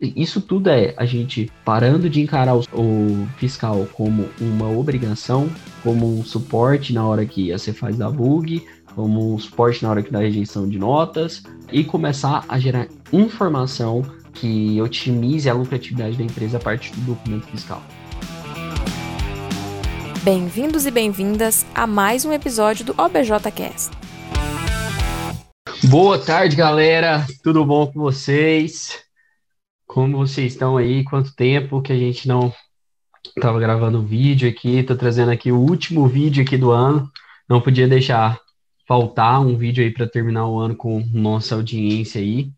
isso tudo é a gente parando de encarar o, fiscal como uma obrigação, como um suporte na hora que você faz da bug, como um suporte na hora que dá rejeição de notas, e começar a gerar informação que otimize a lucratividade da empresa a partir do documento fiscal. Bem-vindos e bem-vindas a mais um episódio do OBJcast. Boa tarde, galera. Tudo bom com vocês? Como vocês estão aí? Quanto tempo que a gente não estava gravando vídeo aqui? Estou trazendo aqui o último vídeo aqui do ano. Não podia deixar faltar um vídeo aí para terminar o ano com nossa audiência aí.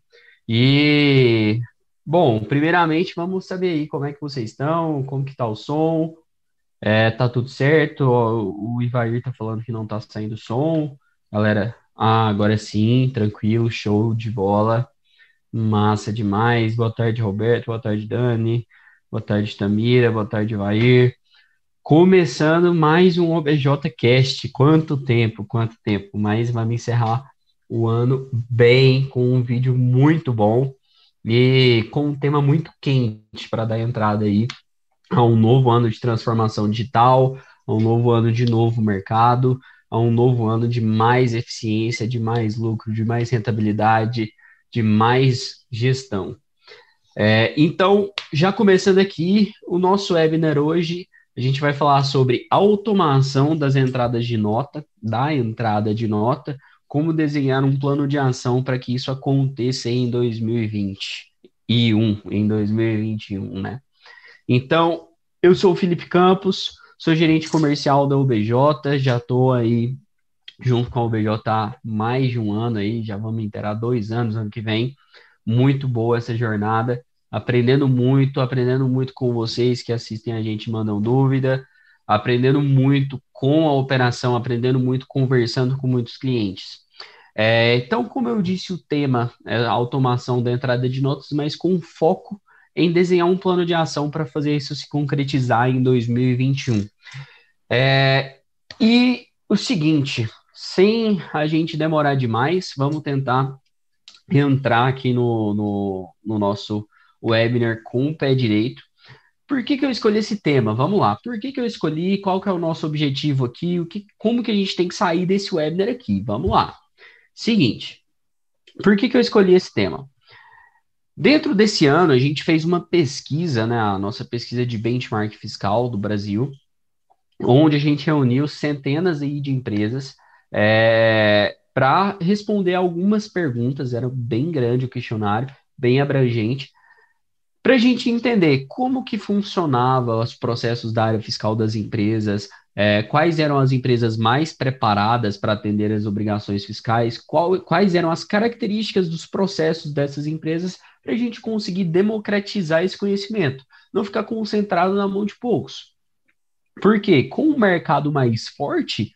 E bom, primeiramente vamos saber aí como é que vocês estão, como que tá o som. É, tá tudo certo? O Ivair tá falando que não tá saindo som. Galera, ah, agora sim, tranquilo, show de bola. Massa demais. Boa tarde, Roberto. Boa tarde, Dani. Boa tarde, Tamira. Boa tarde, Vair. Começando mais um OBJcast. Quanto tempo, quanto tempo. Mas vamos encerrar o ano bem, com um vídeo muito bom e com um tema muito quente para dar entrada aí a um novo ano de transformação digital, a um novo ano de novo mercado, a um novo ano de mais eficiência, de mais lucro, de mais rentabilidade, de mais gestão. É, então, já começando aqui, o nosso webinar hoje, a gente vai falar sobre automação das entradas de nota, da entrada de nota, como desenhar um plano de ação para que isso aconteça em 2020 e um, em 2021, né? Então, eu sou o Felipe Campos, sou gerente comercial da UBJ, já estou aí junto com a UBJ há mais de um ano aí, já vamos inteirar dois anos ano que vem. Muito boa essa jornada, aprendendo muito, aprendendo muito com vocês que assistem a gente mandam dúvida, aprendendo muito com a operação, aprendendo muito conversando com muitos clientes. É, então, como eu disse, o tema é a automação da entrada de notas, mas com foco em desenhar um plano de ação para fazer isso se concretizar em 2021. É, e o seguinte, sem a gente demorar demais, vamos tentar entrar aqui no, no, no nosso webinar com o pé direito. Por que, que eu escolhi esse tema? Vamos lá. Por que, que eu escolhi? Qual que é o nosso objetivo aqui? O que, como que a gente tem que sair desse webinar aqui? Vamos lá. Seguinte. Por que, que eu escolhi esse tema? Dentro desse ano, a gente fez uma pesquisa, né, a nossa pesquisa de benchmark fiscal do Brasil, onde a gente reuniu centenas aí de empresas é, para responder algumas perguntas, era bem grande o questionário, bem abrangente, para a gente entender como que funcionava os processos da área fiscal das empresas, é, quais eram as empresas mais preparadas para atender as obrigações fiscais, qual, quais eram as características dos processos dessas empresas, para a gente conseguir democratizar esse conhecimento, não ficar concentrado na mão de poucos. Porque com o mercado mais forte,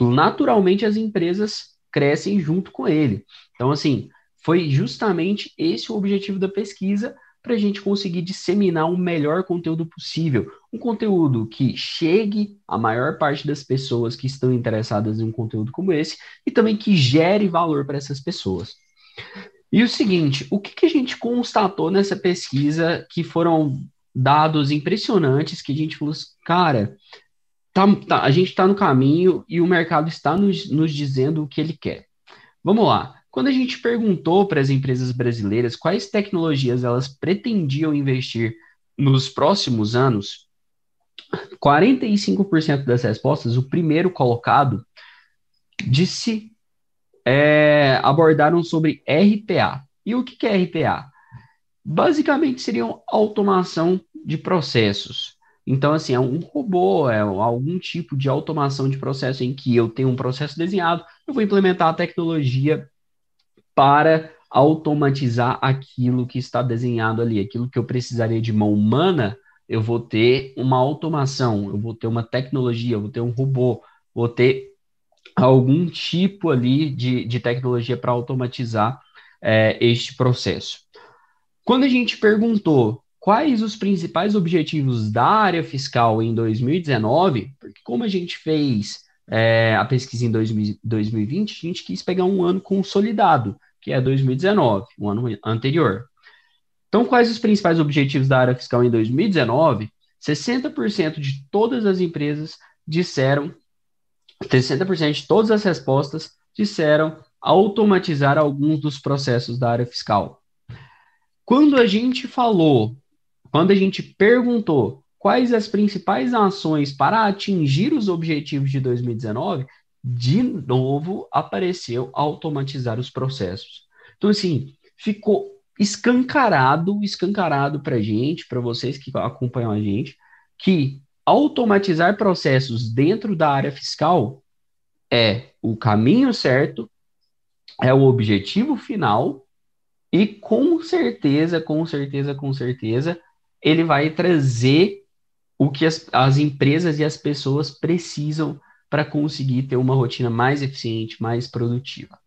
naturalmente as empresas crescem junto com ele. Então, assim, foi justamente esse o objetivo da pesquisa para a gente conseguir disseminar o melhor conteúdo possível. Um conteúdo que chegue à maior parte das pessoas que estão interessadas em um conteúdo como esse e também que gere valor para essas pessoas. E o seguinte, o que, que a gente constatou nessa pesquisa que foram dados impressionantes que a gente falou, assim, cara, tá, tá, a gente está no caminho e o mercado está nos, nos dizendo o que ele quer. Vamos lá. Quando a gente perguntou para as empresas brasileiras quais tecnologias elas pretendiam investir nos próximos anos, 45% das respostas, o primeiro colocado, disse é, abordaram sobre RPA. E o que, é RPA? Basicamente seriam automação de processos. Então, assim, é um robô, é algum tipo de automação de processo em que eu tenho um processo desenhado, eu vou implementar a tecnologia para automatizar aquilo que está desenhado ali, aquilo que eu precisaria de mão humana, eu vou ter uma automação, eu vou ter uma tecnologia, eu vou ter um robô, vou ter algum tipo ali de, de tecnologia para automatizar é, este processo. Quando a gente perguntou quais os principais objetivos da área fiscal em 2019, porque como a gente fez é, a pesquisa em 2020, a gente quis pegar um ano consolidado, que é 2019, o um ano anterior. Então, quais os principais objetivos da área fiscal em 2019? 60% de todas as empresas disseram, 60% de todas as respostas disseram automatizar alguns dos processos da área fiscal. Quando a gente falou, quando a gente perguntou quais as principais ações para atingir os objetivos de 2019, de novo apareceu automatizar os processos. Então, assim, ficou escancarado, escancarado para a gente, para vocês que acompanham a gente, que automatizar processos dentro da área fiscal é o caminho certo, é o objetivo final e com certeza, com certeza, com certeza, ele vai trazer o que as, as empresas e as pessoas precisam para conseguir ter uma rotina mais eficiente, mais produtiva.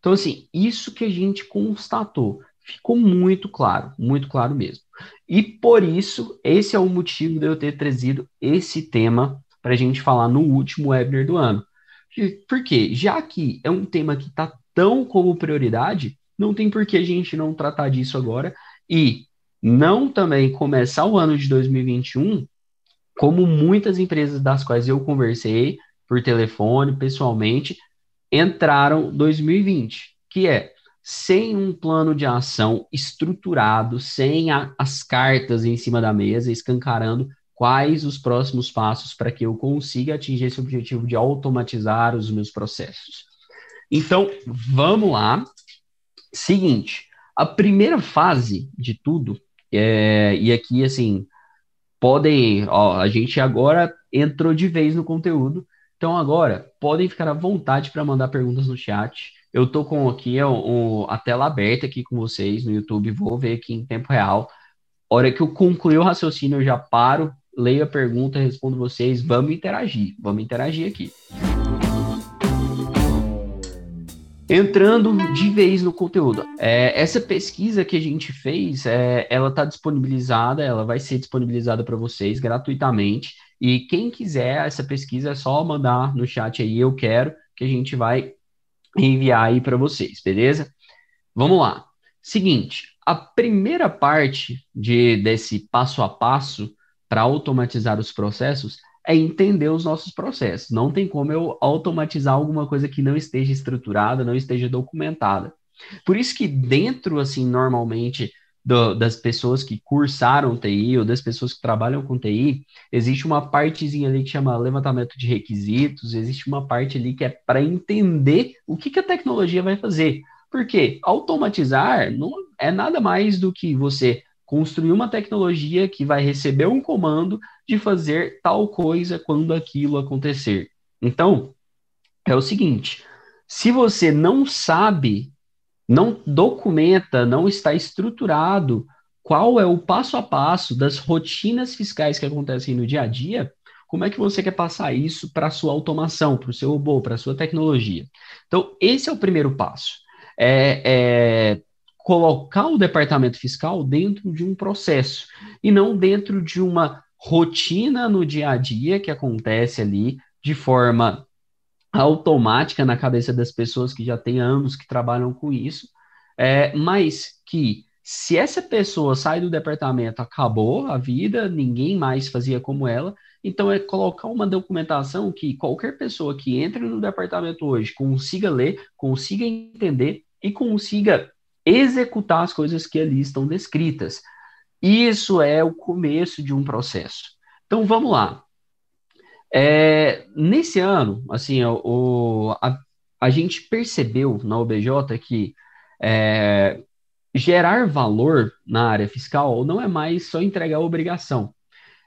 Então, assim, isso que a gente constatou ficou muito claro, muito claro mesmo. E por isso, esse é o motivo de eu ter trazido esse tema para a gente falar no último webinar do ano. Por quê? Já que é um tema que está tão como prioridade, não tem por que a gente não tratar disso agora e não também começar o ano de 2021 como muitas empresas das quais eu conversei por telefone, pessoalmente, entraram 2020, que é sem um plano de ação estruturado, sem a, as cartas em cima da mesa, escancarando quais os próximos passos para que eu consiga atingir esse objetivo de automatizar os meus processos. Então, vamos lá. Seguinte, a primeira fase de tudo, é, e aqui, assim, podem, ó, a gente agora entrou de vez no conteúdo, então agora podem ficar à vontade para mandar perguntas no chat. Eu tô com aqui a tela aberta aqui com vocês no YouTube, vou ver aqui em tempo real. Hora que eu concluir o raciocínio, eu já paro, leio a pergunta, respondo vocês, vamos interagir, vamos interagir aqui. Entrando de vez no conteúdo, é, essa pesquisa que a gente fez, é, ela está disponibilizada, ela vai ser disponibilizada para vocês gratuitamente. E quem quiser essa pesquisa é só mandar no chat aí, eu quero, que a gente vai enviar aí para vocês, beleza? Vamos lá. Seguinte, a primeira parte de, desse passo a passo para automatizar os processos é entender os nossos processos. Não tem como eu automatizar alguma coisa que não esteja estruturada, não esteja documentada. Por isso que dentro, assim, normalmente, do, das pessoas que cursaram TI ou das pessoas que trabalham com TI, existe uma partezinha ali que chama levantamento de requisitos, existe uma parte ali que é para entender o que, que a tecnologia vai fazer. Porque automatizar não é nada mais do que você construir uma tecnologia que vai receber um comando de fazer tal coisa quando aquilo acontecer. Então, é o seguinte: se você não sabe não documenta, não está estruturado qual é o passo a passo das rotinas fiscais que acontecem no dia a dia, como é que você quer passar isso para a sua automação, para o seu robô, para a sua tecnologia? Então, esse é o primeiro passo. É, é, colocar o departamento fiscal dentro de um processo e não dentro de uma rotina no dia a dia que acontece ali de forma automática na cabeça das pessoas que já têm anos que trabalham com isso, é, mas que se essa pessoa sai do departamento, acabou a vida, ninguém mais fazia como ela, então é colocar uma documentação que qualquer pessoa que entre no departamento hoje consiga ler, consiga entender e consiga executar as coisas que ali estão descritas. Isso é o começo de um processo. Então vamos lá. É, nesse ano, assim, o, a, a gente percebeu na OBJ que é, gerar valor na área fiscal não é mais só entregar obrigação.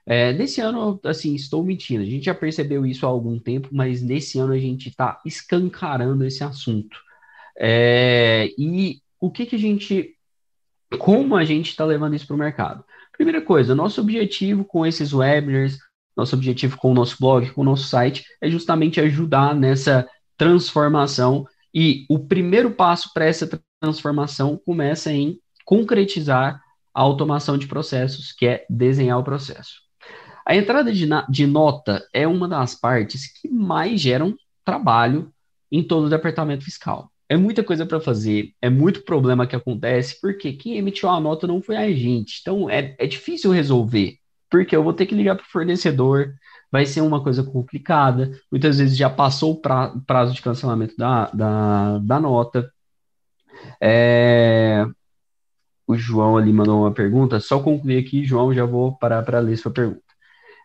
É, nesse ano, assim, estou mentindo, a gente já percebeu isso há algum tempo, mas nesse ano a gente está escancarando esse assunto. É, e o que, que a gente, como a gente está levando isso para o mercado? Primeira coisa, nosso objetivo com esses webinars, nosso objetivo com o nosso blog, com o nosso site, é justamente ajudar nessa transformação. E o primeiro passo para essa transformação começa em concretizar a automação de processos, que é desenhar o processo. A entrada de, de nota é uma das partes que mais geram trabalho em todo o departamento fiscal. É muita coisa para fazer, é muito problema que acontece, porque quem emitiu a nota não foi a gente. Então é, é difícil resolver, porque eu vou ter que ligar para o fornecedor, vai ser uma coisa complicada. Muitas vezes já passou o pra, prazo de cancelamento da, da, da nota. É, o João ali mandou uma pergunta, só concluir aqui, João, já vou parar para ler sua pergunta.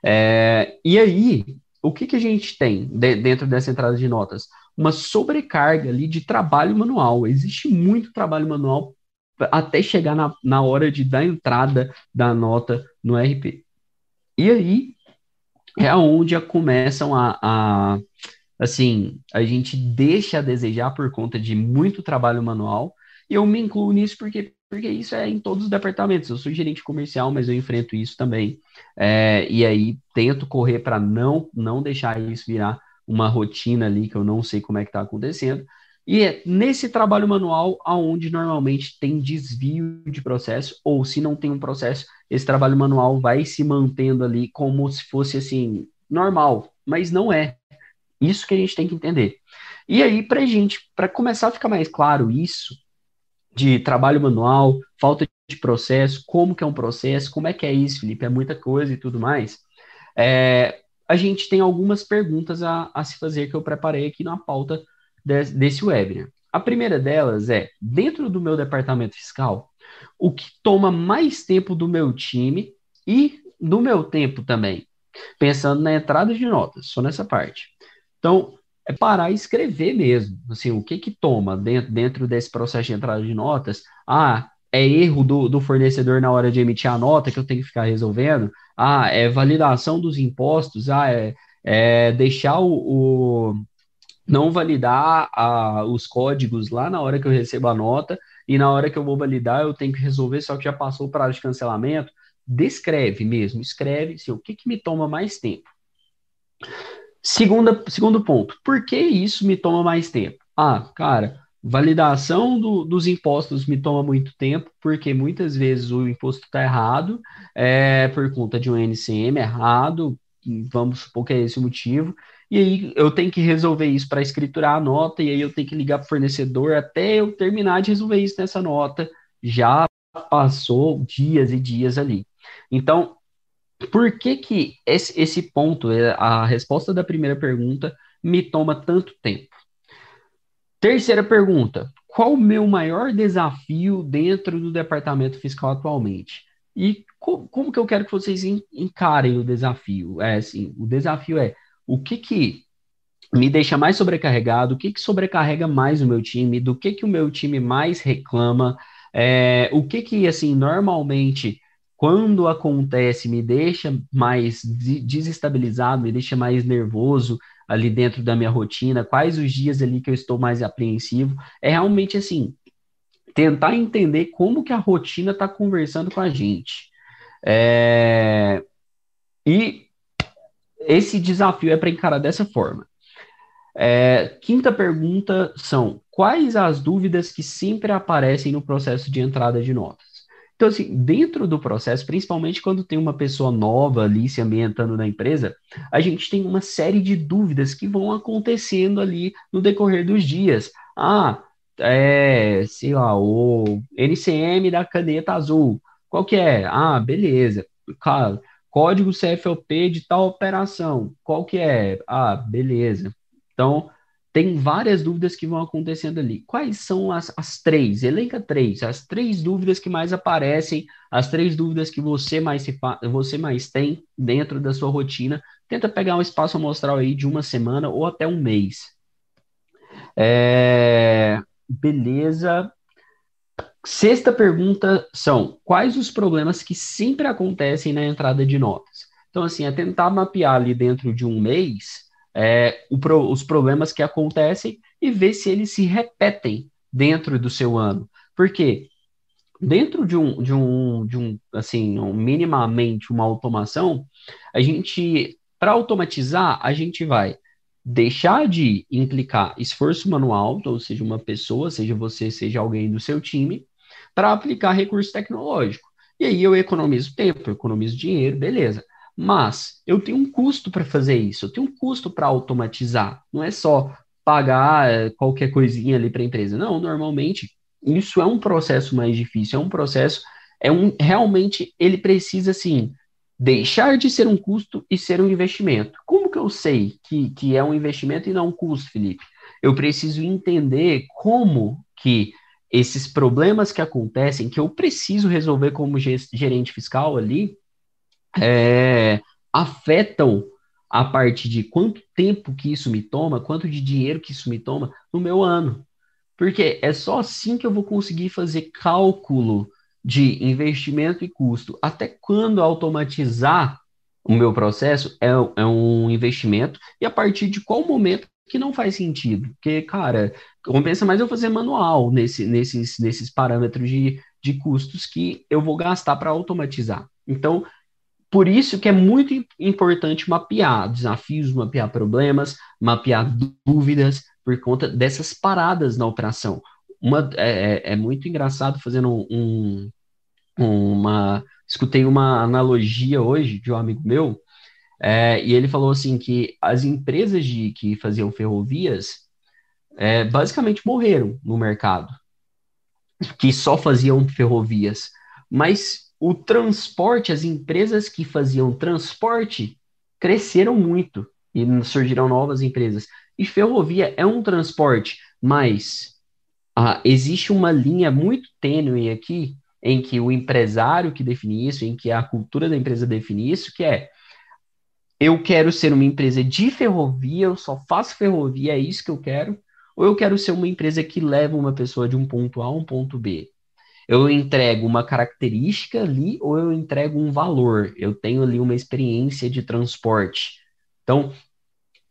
É, e aí, o que, que a gente tem de, dentro dessa entrada de notas? Uma sobrecarga ali de trabalho manual. Existe muito trabalho manual até chegar na, na hora de dar entrada da nota no RP. E aí é onde começam a, a assim, a gente deixa a desejar por conta de muito trabalho manual. E eu me incluo nisso porque porque isso é em todos os departamentos. Eu sou gerente comercial, mas eu enfrento isso também. É, e aí tento correr para não, não deixar isso virar uma rotina ali que eu não sei como é que está acontecendo. E é nesse trabalho manual aonde normalmente tem desvio de processo, ou se não tem um processo, esse trabalho manual vai se mantendo ali como se fosse assim, normal, mas não é. Isso que a gente tem que entender. E aí, para gente, para começar a ficar mais claro isso, de trabalho manual, falta de processo, como que é um processo, como é que é isso, Felipe, é muita coisa e tudo mais. É, a gente tem algumas perguntas a, a, se fazer que eu preparei aqui na pauta de, desse webinar. A primeira delas é, dentro do meu departamento fiscal, o que toma mais tempo do meu time e do meu tempo também, pensando na entrada de notas, só nessa parte. Então, é parar e escrever mesmo. Assim, o que que toma dentro, dentro desse processo de entrada de notas? Ah, é erro do, do fornecedor na hora de emitir a nota que eu tenho que ficar resolvendo? Ah, é validação dos impostos? Ah, é, é deixar o, o não validar a, os códigos lá na hora que eu recebo a nota e na hora que eu vou validar eu tenho que resolver, só que já passou o prazo de cancelamento. Descreve mesmo, escreve assim, o que, que me toma mais tempo. Segunda, segundo ponto, por que isso me toma mais tempo? Ah, cara, validação do, dos impostos me toma muito tempo, porque muitas vezes o imposto está errado, é, por conta de um NCM errado, vamos supor que é esse o motivo, e aí eu tenho que resolver isso para escriturar a nota, e aí eu tenho que ligar para o fornecedor até eu terminar de resolver isso nessa nota. Já passou dias e dias ali. Então, por que que esse, esse ponto, é, a resposta da primeira pergunta, me toma tanto tempo? Terceira pergunta: qual o meu maior desafio dentro do departamento fiscal atualmente? E co como que eu quero que vocês encarem o desafio? É assim, o desafio é o que que me deixa mais sobrecarregado, o que que sobrecarrega mais o meu time, do que que o meu time mais reclama, é, o que que, assim, normalmente quando acontece, me deixa mais desestabilizado, me deixa mais nervoso ali dentro da minha rotina, quais os dias ali que eu estou mais apreensivo, é realmente assim, tentar entender como que a rotina está conversando com a gente. É... E esse desafio é para encarar dessa forma. É... Quinta pergunta são: quais as dúvidas que sempre aparecem no processo de entrada de notas? Então, assim, dentro do processo, principalmente quando tem uma pessoa nova ali se ambientando na empresa, a gente tem uma série de dúvidas que vão acontecendo ali no decorrer dos dias. Ah, é, sei lá, o NCM da caneta azul, qual que é? Ah, beleza. código CFOP de tal operação, qual que é? Ah, beleza. Então, tem várias dúvidas que vão acontecendo ali. Quais são as, as três? Elenca três. As três dúvidas que mais aparecem, as três dúvidas que você mais, se você mais tem dentro da sua rotina. Tenta pegar um espaço amostral aí de uma semana ou até um mês. É... Beleza. Sexta pergunta são: quais os problemas que sempre acontecem na entrada de notas? Então, assim, é tentar mapear ali dentro de um mês é, o, os problemas que acontecem e ver se eles se repetem dentro do seu ano. Porque dentro de um, de um, de um assim, um, minimamente uma automação, a gente, para automatizar, a gente vai deixar de implicar esforço manual, ou seja, uma pessoa, seja você, seja alguém do seu time, para aplicar recurso tecnológico. E aí eu economizo tempo, eu economizo dinheiro, beleza. Mas eu tenho um custo para fazer isso, eu tenho um custo para automatizar. Não é só pagar é, qualquer coisinha ali para a empresa. Não, normalmente isso é um processo mais difícil, é um processo, é um realmente ele precisa assim deixar de ser um custo e ser um investimento. Como que eu sei que, que é um investimento e não um custo, Felipe? Eu preciso entender como que esses problemas que acontecem, que eu preciso resolver como gerente fiscal ali, é, afetam a parte de quanto tempo que isso me toma, quanto de dinheiro que isso me toma no meu ano. Porque é só assim que eu vou conseguir fazer cálculo de investimento e custo. Até quando automatizar o meu processo é, é um investimento e a partir de qual momento que não faz sentido? Porque, cara, compensa mais eu fazer manual nesse, nesses, nesses parâmetros de, de custos que eu vou gastar para automatizar. Então, por isso que é muito importante mapear desafios, mapear problemas, mapear dúvidas, por conta dessas paradas na operação. Uma, é, é, é muito engraçado fazendo um, uma. Escutei uma analogia hoje de um amigo meu, é, e ele falou assim que as empresas de, que faziam ferrovias é, basicamente morreram no mercado, que só faziam ferrovias. Mas o transporte, as empresas que faziam transporte cresceram muito e surgiram novas empresas. E ferrovia é um transporte, mas ah, existe uma linha muito tênue aqui em que o empresário que define isso, em que a cultura da empresa define isso, que é eu quero ser uma empresa de ferrovia, eu só faço ferrovia, é isso que eu quero, ou eu quero ser uma empresa que leva uma pessoa de um ponto A a um ponto B. Eu entrego uma característica ali ou eu entrego um valor. Eu tenho ali uma experiência de transporte. Então,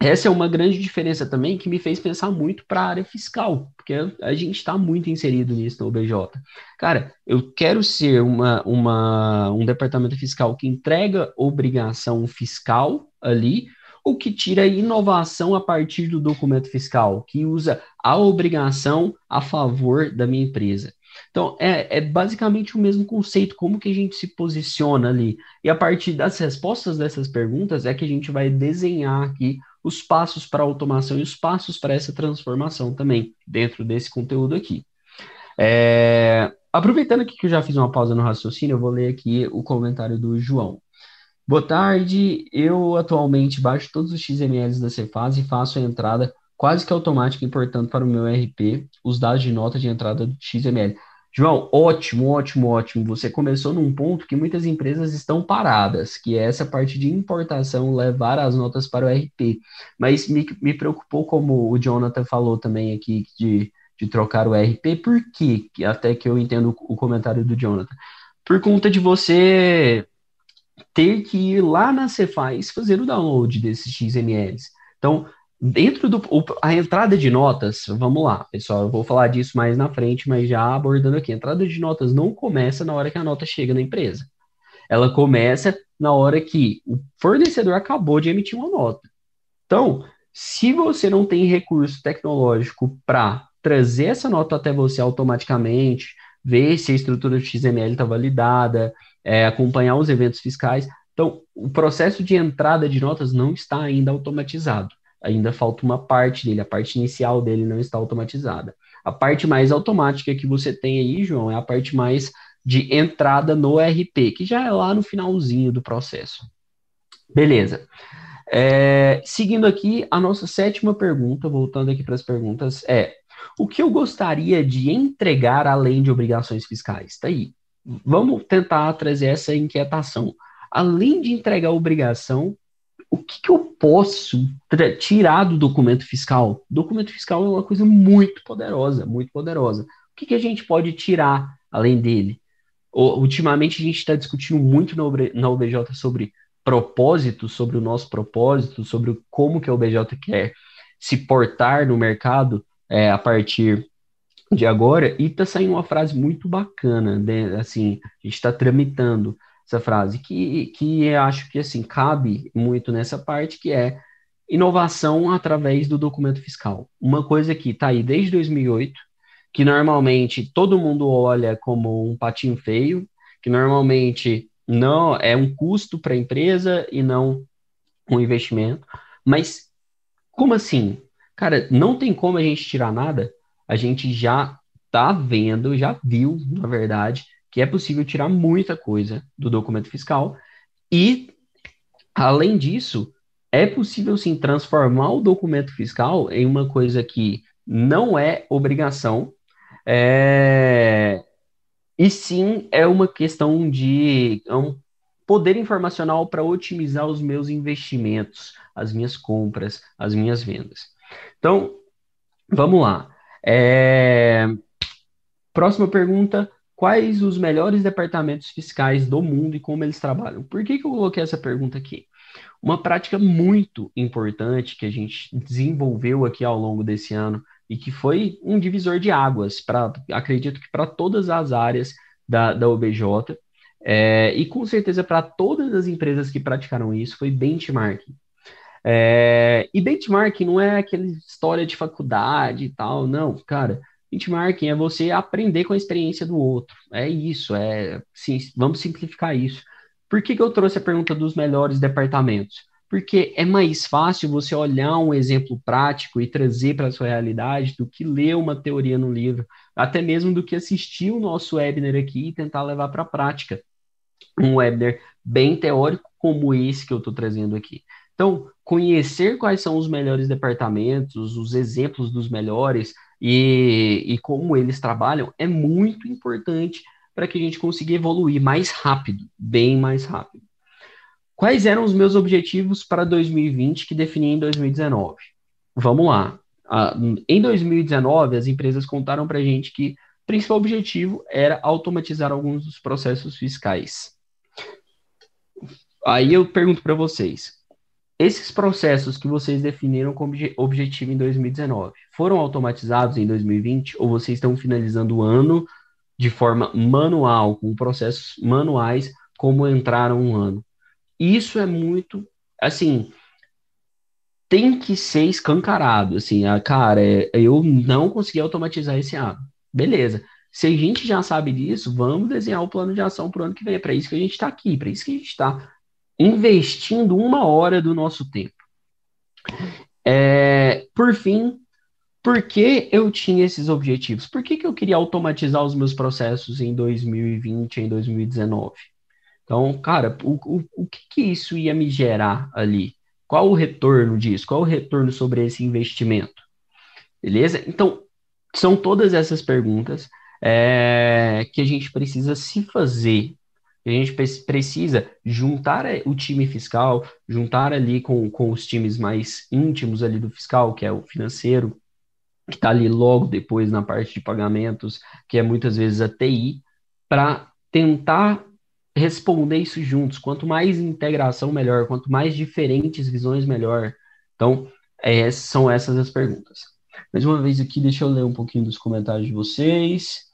essa é uma grande diferença também que me fez pensar muito para a área fiscal, porque a gente está muito inserido nisso no OBJ. Cara, eu quero ser uma, uma, um departamento fiscal que entrega obrigação fiscal ali, ou que tira inovação a partir do documento fiscal, que usa a obrigação a favor da minha empresa. Então, é, é basicamente o mesmo conceito, como que a gente se posiciona ali. E a partir das respostas dessas perguntas é que a gente vai desenhar aqui os passos para a automação e os passos para essa transformação também, dentro desse conteúdo aqui. É, aproveitando aqui que eu já fiz uma pausa no raciocínio, eu vou ler aqui o comentário do João. Boa tarde, eu atualmente baixo todos os XMLs da Cefaz e faço a entrada quase que automática importando para o meu RP os dados de nota de entrada do XML. João, ótimo, ótimo, ótimo. Você começou num ponto que muitas empresas estão paradas, que é essa parte de importação, levar as notas para o RP. Mas me, me preocupou, como o Jonathan falou também aqui, de, de trocar o RP, por quê? Até que eu entendo o comentário do Jonathan. Por conta de você ter que ir lá na Cefaz fazer o download desses XMLs. Então, Dentro do a entrada de notas, vamos lá, pessoal, eu vou falar disso mais na frente, mas já abordando aqui, a entrada de notas não começa na hora que a nota chega na empresa. Ela começa na hora que o fornecedor acabou de emitir uma nota. Então, se você não tem recurso tecnológico para trazer essa nota até você automaticamente, ver se a estrutura XML está validada, é, acompanhar os eventos fiscais, então o processo de entrada de notas não está ainda automatizado ainda falta uma parte dele, a parte inicial dele não está automatizada. A parte mais automática que você tem aí, João, é a parte mais de entrada no RP, que já é lá no finalzinho do processo. Beleza. É, seguindo aqui, a nossa sétima pergunta, voltando aqui para as perguntas, é: o que eu gostaria de entregar além de obrigações fiscais? Tá aí. Vamos tentar trazer essa inquietação. Além de entregar obrigação, o que, que eu posso tirar do documento fiscal? O documento fiscal é uma coisa muito poderosa, muito poderosa. O que, que a gente pode tirar além dele? Ultimamente a gente está discutindo muito na OBJ sobre propósito, sobre o nosso propósito, sobre como que a OBJ quer se portar no mercado é, a partir de agora, e está saindo uma frase muito bacana, né? assim, a gente está tramitando essa frase, que, que eu acho que assim cabe muito nessa parte, que é inovação através do documento fiscal. Uma coisa que está aí desde 2008, que normalmente todo mundo olha como um patinho feio, que normalmente não é um custo para a empresa e não um investimento. Mas como assim? cara, não tem como a gente tirar nada. A gente já tá vendo, já viu, na verdade, que é possível tirar muita coisa do documento fiscal e, além disso, é possível sim transformar o documento fiscal em uma coisa que não é obrigação, é... e sim é uma questão de é um poder informacional para otimizar os meus investimentos, as minhas compras, as minhas vendas. Então, vamos lá. É... Próxima pergunta: quais os melhores departamentos fiscais do mundo e como eles trabalham? Por que, que eu coloquei essa pergunta aqui? Uma prática muito importante que a gente desenvolveu aqui ao longo desse ano e que foi um divisor de águas para, acredito que para todas as áreas da, da OBJ, é, e com certeza para todas as empresas que praticaram isso, foi benchmarking. É, e benchmarking não é aquela história de faculdade e tal, não, cara. Benchmarking é você aprender com a experiência do outro. É isso, é sim, vamos simplificar isso. Por que, que eu trouxe a pergunta dos melhores departamentos? Porque é mais fácil você olhar um exemplo prático e trazer para a sua realidade do que ler uma teoria no livro, até mesmo do que assistir o nosso webinar aqui e tentar levar para a prática. Um webinar bem teórico como esse que eu estou trazendo aqui. Então, conhecer quais são os melhores departamentos, os exemplos dos melhores e, e como eles trabalham é muito importante para que a gente consiga evoluir mais rápido, bem mais rápido. Quais eram os meus objetivos para 2020 que defini em 2019? Vamos lá. em 2019, as empresas contaram para a gente que o principal objetivo era automatizar alguns dos processos fiscais. Aí eu pergunto para vocês: esses processos que vocês definiram como objetivo em 2019 foram automatizados em 2020 ou vocês estão finalizando o ano de forma manual, com processos manuais, como entraram um ano? Isso é muito, assim, tem que ser escancarado, assim, a, cara, é, eu não consegui automatizar esse ano. Beleza. Se a gente já sabe disso, vamos desenhar o plano de ação para o ano que vem. É para isso que a gente está aqui, para isso que a gente está investindo uma hora do nosso tempo. É, por fim, por que eu tinha esses objetivos? Por que, que eu queria automatizar os meus processos em 2020, em 2019? Então, cara, o, o, o que, que isso ia me gerar ali? Qual o retorno disso? Qual o retorno sobre esse investimento? Beleza? Então, são todas essas perguntas é, que a gente precisa se fazer a gente precisa juntar eh, o time fiscal, juntar ali com, com os times mais íntimos ali do fiscal, que é o financeiro, que está ali logo depois na parte de pagamentos, que é muitas vezes a TI, para tentar responder isso juntos. Quanto mais integração, melhor. Quanto mais diferentes visões, melhor. Então, é, são essas as perguntas. Mais uma vez aqui, deixa eu ler um pouquinho dos comentários de vocês.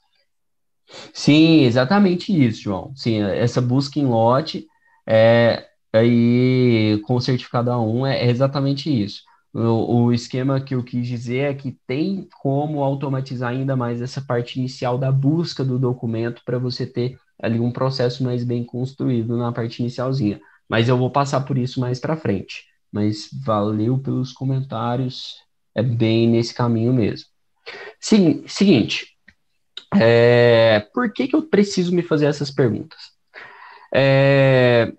Sim, exatamente isso, João. Sim, essa busca em lote é aí com o certificado A1 é exatamente isso. O, o esquema que eu quis dizer é que tem como automatizar ainda mais essa parte inicial da busca do documento para você ter ali um processo mais bem construído na parte inicialzinha. Mas eu vou passar por isso mais para frente. Mas valeu pelos comentários, é bem nesse caminho mesmo. Sim, seguinte, é, por que, que eu preciso me fazer essas perguntas? É,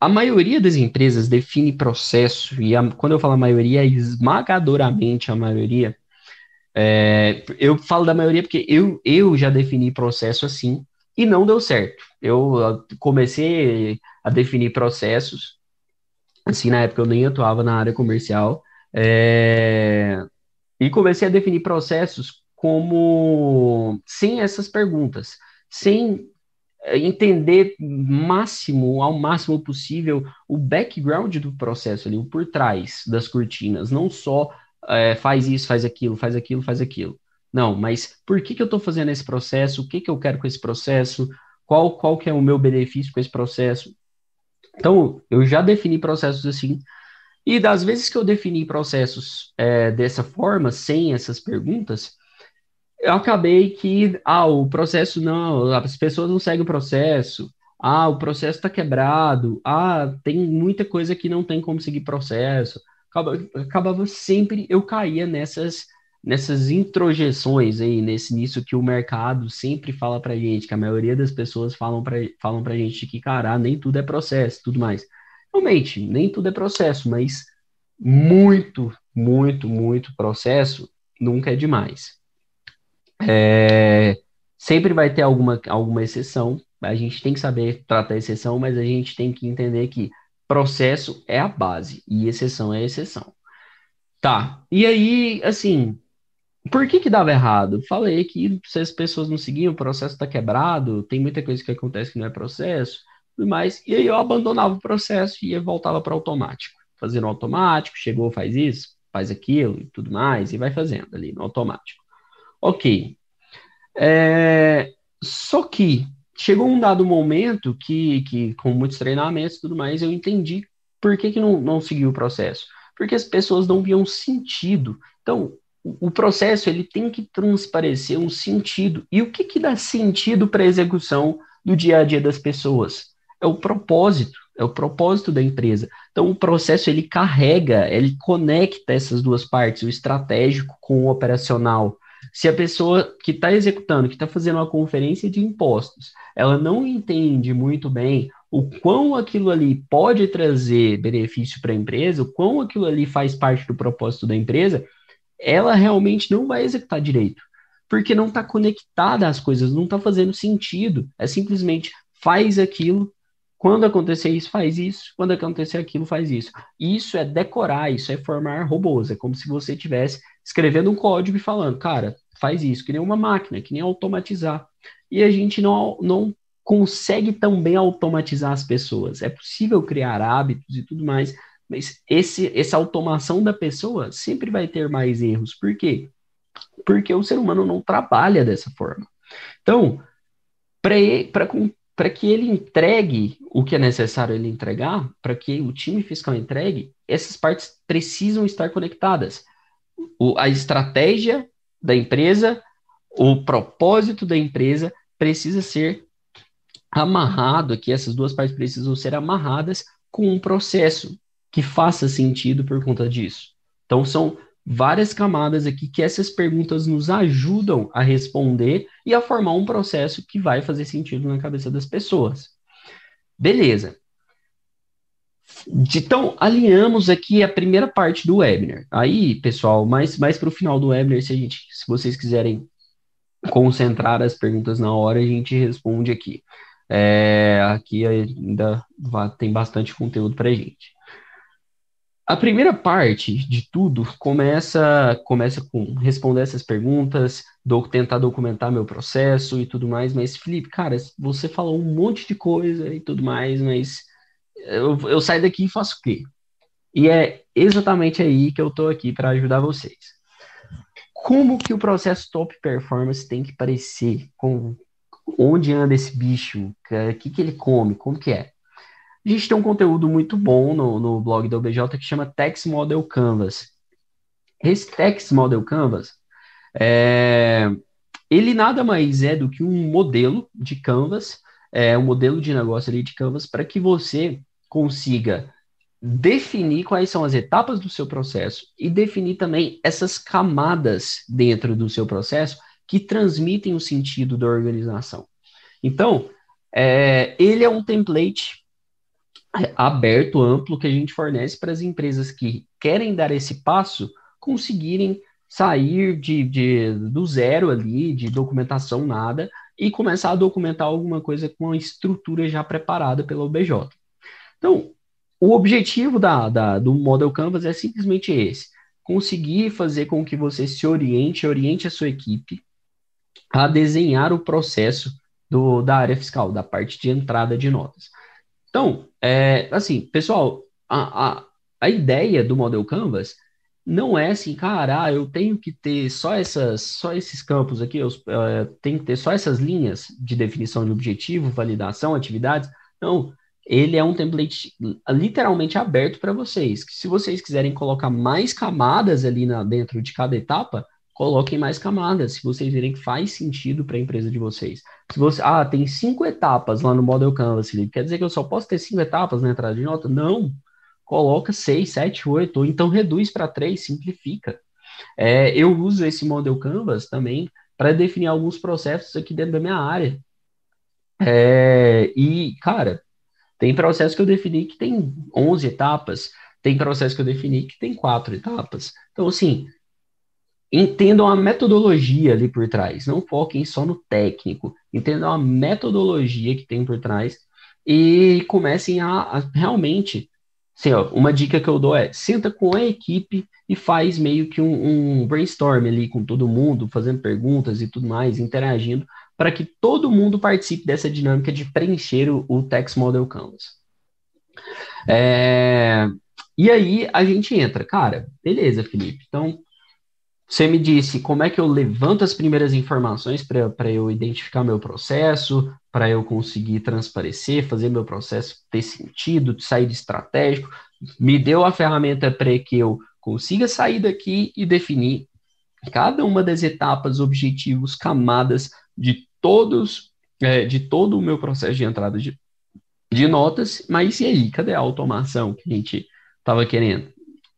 a maioria das empresas define processo, e a, quando eu falo a maioria, é esmagadoramente a maioria. É, eu falo da maioria porque eu, eu já defini processo assim e não deu certo. Eu comecei a definir processos, assim, na época eu nem atuava na área comercial, é, e comecei a definir processos como sem essas perguntas, sem eh, entender máximo, ao máximo possível, o background do processo ali, o por trás das cortinas, não só é, faz isso, faz aquilo, faz aquilo, faz aquilo. Não, mas por que, que eu estou fazendo esse processo? O que, que eu quero com esse processo? Qual, qual que é o meu benefício com esse processo? Então, eu já defini processos assim, e das vezes que eu defini processos é, dessa forma, sem essas perguntas, eu acabei que, ah, o processo não, as pessoas não seguem o processo, ah, o processo está quebrado, ah, tem muita coisa que não tem como seguir processo, acabava, acabava sempre, eu caía nessas nessas introjeções aí, nesse nisso que o mercado sempre fala pra gente, que a maioria das pessoas falam pra, falam pra gente que, cara, nem tudo é processo, tudo mais. Realmente, nem tudo é processo, mas muito, muito, muito processo nunca é demais. É, sempre vai ter alguma, alguma exceção, a gente tem que saber tratar a exceção, mas a gente tem que entender que processo é a base e exceção é exceção. Tá, e aí, assim, por que que dava errado? Falei que se as pessoas não seguiam, o processo está quebrado, tem muita coisa que acontece que não é processo, e mais. E aí eu abandonava o processo e voltava para automático. Fazendo automático, chegou, faz isso, faz aquilo e tudo mais, e vai fazendo ali no automático. Ok. É, só que chegou um dado momento que, que com muitos treinamentos e tudo mais, eu entendi por que, que não, não seguiu o processo. Porque as pessoas não viam sentido. Então, o processo ele tem que transparecer um sentido. E o que, que dá sentido para a execução do dia a dia das pessoas? É o propósito, é o propósito da empresa. Então, o processo ele carrega, ele conecta essas duas partes, o estratégico com o operacional. Se a pessoa que está executando, que está fazendo uma conferência de impostos, ela não entende muito bem o quão aquilo ali pode trazer benefício para a empresa, o quão aquilo ali faz parte do propósito da empresa, ela realmente não vai executar direito, porque não está conectada às coisas, não está fazendo sentido. É simplesmente faz aquilo, quando acontecer isso, faz isso, quando acontecer aquilo, faz isso. Isso é decorar, isso é formar robôs. É como se você estivesse escrevendo um código e falando, cara, faz isso, que nem uma máquina, que nem automatizar. E a gente não, não consegue também automatizar as pessoas. É possível criar hábitos e tudo mais, mas esse, essa automação da pessoa sempre vai ter mais erros. Por quê? Porque o ser humano não trabalha dessa forma. Então, para que ele entregue o que é necessário ele entregar, para que o time fiscal entregue, essas partes precisam estar conectadas. O, a estratégia da empresa, o propósito da empresa precisa ser amarrado aqui, essas duas partes precisam ser amarradas com um processo que faça sentido por conta disso. Então, são várias camadas aqui que essas perguntas nos ajudam a responder e a formar um processo que vai fazer sentido na cabeça das pessoas. Beleza. Então, alinhamos aqui a primeira parte do webinar. Aí, pessoal, mais, mais para o final do webinar, se, a gente, se vocês quiserem concentrar as perguntas na hora, a gente responde aqui. É, aqui ainda tem bastante conteúdo para a gente. A primeira parte de tudo começa começa com responder essas perguntas, do, tentar documentar meu processo e tudo mais, mas Felipe, cara, você falou um monte de coisa e tudo mais, mas eu, eu saio daqui e faço o quê? E é exatamente aí que eu estou aqui para ajudar vocês. Como que o processo top performance tem que parecer? Com, onde anda esse bicho? O que, que ele come? Como que é? A gente tem um conteúdo muito bom no, no blog da OBJ que chama Text Model Canvas. Esse Text Model Canvas, é, ele nada mais é do que um modelo de Canvas, é, um modelo de negócio ali de Canvas, para que você consiga definir quais são as etapas do seu processo e definir também essas camadas dentro do seu processo que transmitem o sentido da organização. Então, é, ele é um template aberto, amplo, que a gente fornece para as empresas que querem dar esse passo conseguirem sair de, de, do zero ali, de documentação nada, e começar a documentar alguma coisa com a estrutura já preparada pela OBJ. Então, o objetivo da, da, do Model Canvas é simplesmente esse: conseguir fazer com que você se oriente, oriente a sua equipe a desenhar o processo do, da área fiscal, da parte de entrada de notas. Então, é, assim, pessoal, a, a, a ideia do Model Canvas não é assim, cara, ah, eu tenho que ter só essas, só esses campos aqui, eu uh, tenho que ter só essas linhas de definição de objetivo, validação, atividades. Não, ele é um template literalmente aberto para vocês. Que se vocês quiserem colocar mais camadas ali na, dentro de cada etapa, coloquem mais camadas, se vocês verem que faz sentido para a empresa de vocês. Se você, ah, tem cinco etapas lá no Model Canvas, Felipe, quer dizer que eu só posso ter cinco etapas na entrada de nota? Não. coloca 6, 7, 8, ou então reduz para 3, simplifica. É, eu uso esse Model Canvas também para definir alguns processos aqui dentro da minha área. É, e, cara, tem processo que eu defini que tem 11 etapas, tem processo que eu defini que tem quatro etapas. Então, assim, entendam a metodologia ali por trás, não foquem só no técnico, entendam a metodologia que tem por trás e comecem a, a realmente. Assim, ó, uma dica que eu dou é: senta com a equipe e faz meio que um, um brainstorm ali com todo mundo, fazendo perguntas e tudo mais, interagindo, para que todo mundo participe dessa dinâmica de preencher o, o Text Model Canvas. É, e aí a gente entra, cara, beleza, Felipe. Então, você me disse como é que eu levanto as primeiras informações para eu identificar meu processo, para eu conseguir transparecer, fazer meu processo ter sentido, sair de estratégico. Me deu a ferramenta para que eu consiga sair daqui e definir cada uma das etapas, objetivos, camadas de todos, é, de todo o meu processo de entrada de, de notas. Mas e aí, cadê a automação que a gente estava querendo?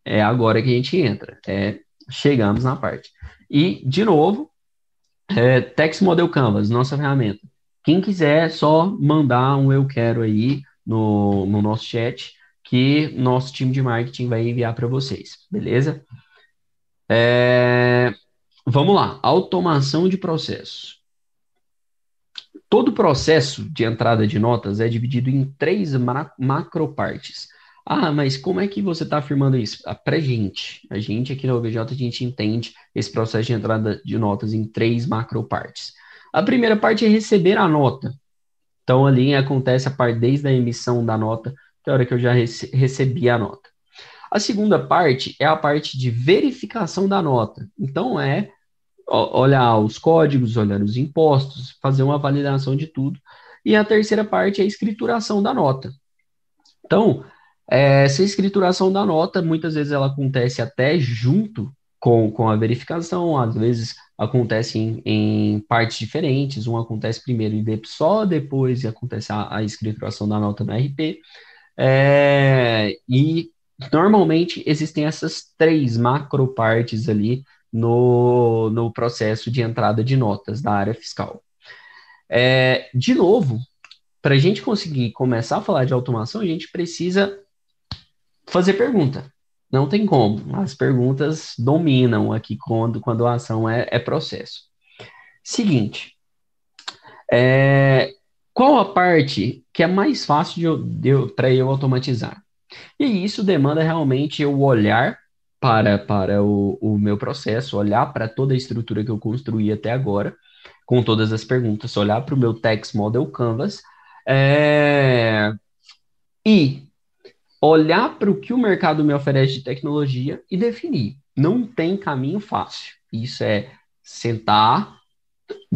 É agora que a gente entra. É, chegamos na parte. E, de novo, é, Text Model Canvas, nossa ferramenta. Quem quiser, só mandar um eu quero aí no, no nosso chat que nosso time de marketing vai enviar para vocês, beleza? É, vamos lá, automação de processo. Todo processo de entrada de notas é dividido em três macropartes. Ah, mas como é que você está afirmando isso? Ah, para gente, a gente aqui na OBJ, a gente entende esse processo de entrada de notas em três macropartes. A primeira parte é receber a nota. Então, ali acontece a parte desde a emissão da nota até a hora que eu já rece recebi a nota. A segunda parte é a parte de verificação da nota. Então, é olhar os códigos, olhar os impostos, fazer uma validação de tudo. E a terceira parte é a escrituração da nota. Então, essa escrituração da nota, muitas vezes ela acontece até junto com, com a verificação, às vezes acontece em, em partes diferentes, um acontece primeiro e só depois acontece a, a escrituração da nota no RP. É, e normalmente existem essas três macro partes ali no, no processo de entrada de notas da área fiscal. É, de novo, para a gente conseguir começar a falar de automação, a gente precisa fazer pergunta. Não tem como. As perguntas dominam aqui quando, quando a ação é, é processo. Seguinte, é, qual a parte que é mais fácil para eu automatizar? E isso demanda realmente eu olhar para, para o, o meu processo, olhar para toda a estrutura que eu construí até agora, com todas as perguntas, olhar para o meu Text Model Canvas é, e olhar para o que o mercado me oferece de tecnologia e definir. Não tem caminho fácil. Isso é sentar,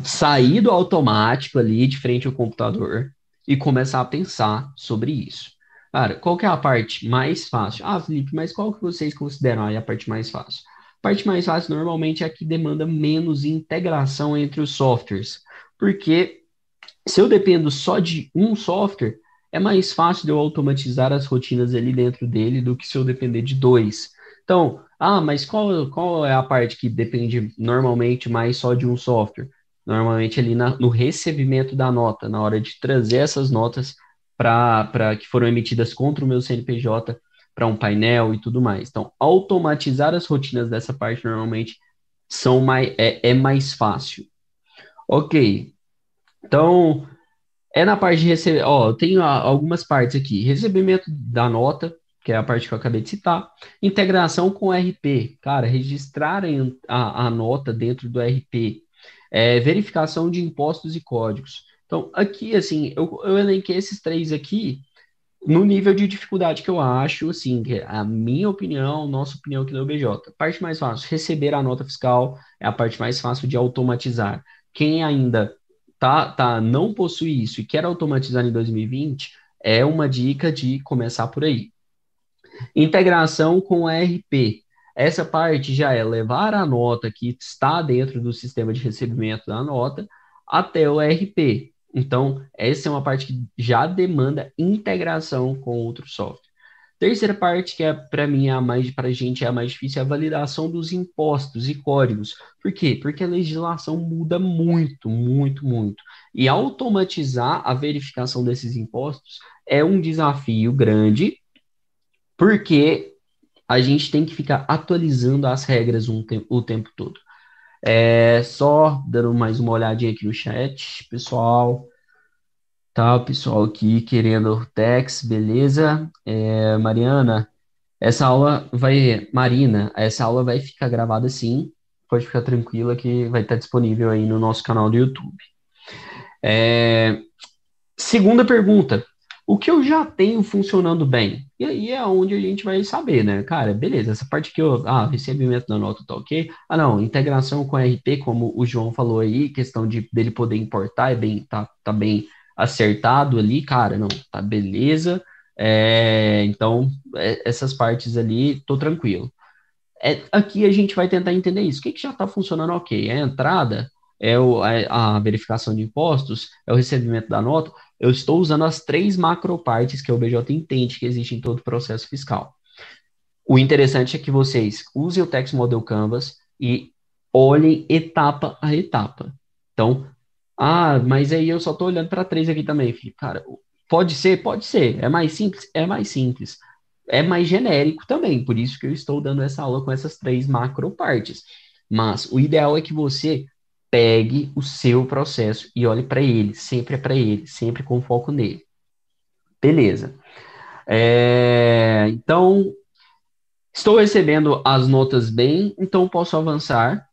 sair do automático ali de frente ao computador e começar a pensar sobre isso. Cara, qual que é a parte mais fácil? Ah, Felipe, mas qual que vocês consideram aí a parte mais fácil? A parte mais fácil normalmente é a que demanda menos integração entre os softwares, porque se eu dependo só de um software, é mais fácil de eu automatizar as rotinas ali dentro dele do que se eu depender de dois. Então, ah, mas qual, qual é a parte que depende normalmente mais só de um software? normalmente ali na, no recebimento da nota, na hora de trazer essas notas para que foram emitidas contra o meu CNPJ para um painel e tudo mais. Então, automatizar as rotinas dessa parte normalmente são mais, é, é mais fácil. Ok. Então, é na parte de receber. Ó, eu tenho algumas partes aqui: recebimento da nota, que é a parte que eu acabei de citar, integração com o RP. Cara, registrarem a, a nota dentro do RP é, verificação de impostos e códigos. Então, aqui, assim, eu, eu elenquei esses três aqui no nível de dificuldade que eu acho, assim, é a minha opinião, nossa opinião aqui do OBJ. Parte mais fácil, receber a nota fiscal é a parte mais fácil de automatizar. Quem ainda tá, tá, não possui isso e quer automatizar em 2020, é uma dica de começar por aí. Integração com o ERP. Essa parte já é levar a nota que está dentro do sistema de recebimento da nota até o RP. Então, essa é uma parte que já demanda integração com outro software. Terceira parte, que é para mim é a mais para a gente é a mais difícil, é a validação dos impostos e códigos. Por quê? Porque a legislação muda muito, muito, muito. E automatizar a verificação desses impostos é um desafio grande, porque a gente tem que ficar atualizando as regras um te o tempo todo. É, só dando mais uma olhadinha aqui no chat, pessoal. Tá, o pessoal aqui querendo Tex, beleza? É, Mariana, essa aula vai. Marina, essa aula vai ficar gravada sim. Pode ficar tranquila que vai estar disponível aí no nosso canal do YouTube. É, segunda pergunta. O que eu já tenho funcionando bem? E aí é onde a gente vai saber, né? Cara, beleza, essa parte que eu. Ah, recebimento da nota tá ok. Ah, não, integração com RP, como o João falou aí, questão de dele poder importar, é bem, tá, tá bem acertado ali, cara, não, tá beleza. É, então, é, essas partes ali, tô tranquilo. É, aqui a gente vai tentar entender isso. O que, que já está funcionando ok? É a entrada, é o, a, é a, verificação de impostos, é o recebimento da nota. Eu estou usando as três macropartes que o BJ entende que existe em todo o processo fiscal. O interessante é que vocês usem o Text Model Canvas e olhem etapa a etapa. Então, ah, mas aí eu só estou olhando para três aqui também. Cara, pode ser? Pode ser. É mais simples? É mais simples. É mais genérico também, por isso que eu estou dando essa aula com essas três macro partes. Mas o ideal é que você pegue o seu processo e olhe para ele, sempre é para ele, sempre com foco nele. Beleza. É, então, estou recebendo as notas bem, então posso avançar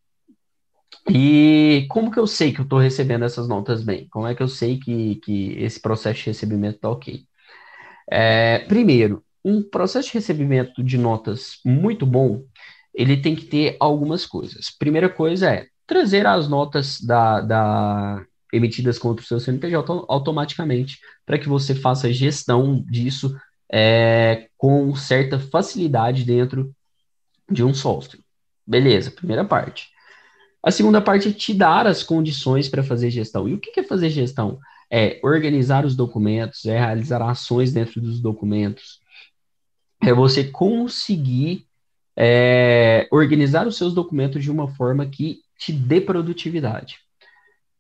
e como que eu sei que eu estou recebendo essas notas bem? Como é que eu sei que, que esse processo de recebimento está ok? É, primeiro, um processo de recebimento de notas muito bom, ele tem que ter algumas coisas. Primeira coisa é trazer as notas da, da emitidas contra o seu CNPJ automaticamente, para que você faça gestão disso é, com certa facilidade dentro de um software. Beleza, primeira parte. A segunda parte é te dar as condições para fazer gestão. E o que é fazer gestão? É organizar os documentos, é realizar ações dentro dos documentos, é você conseguir é, organizar os seus documentos de uma forma que te dê produtividade.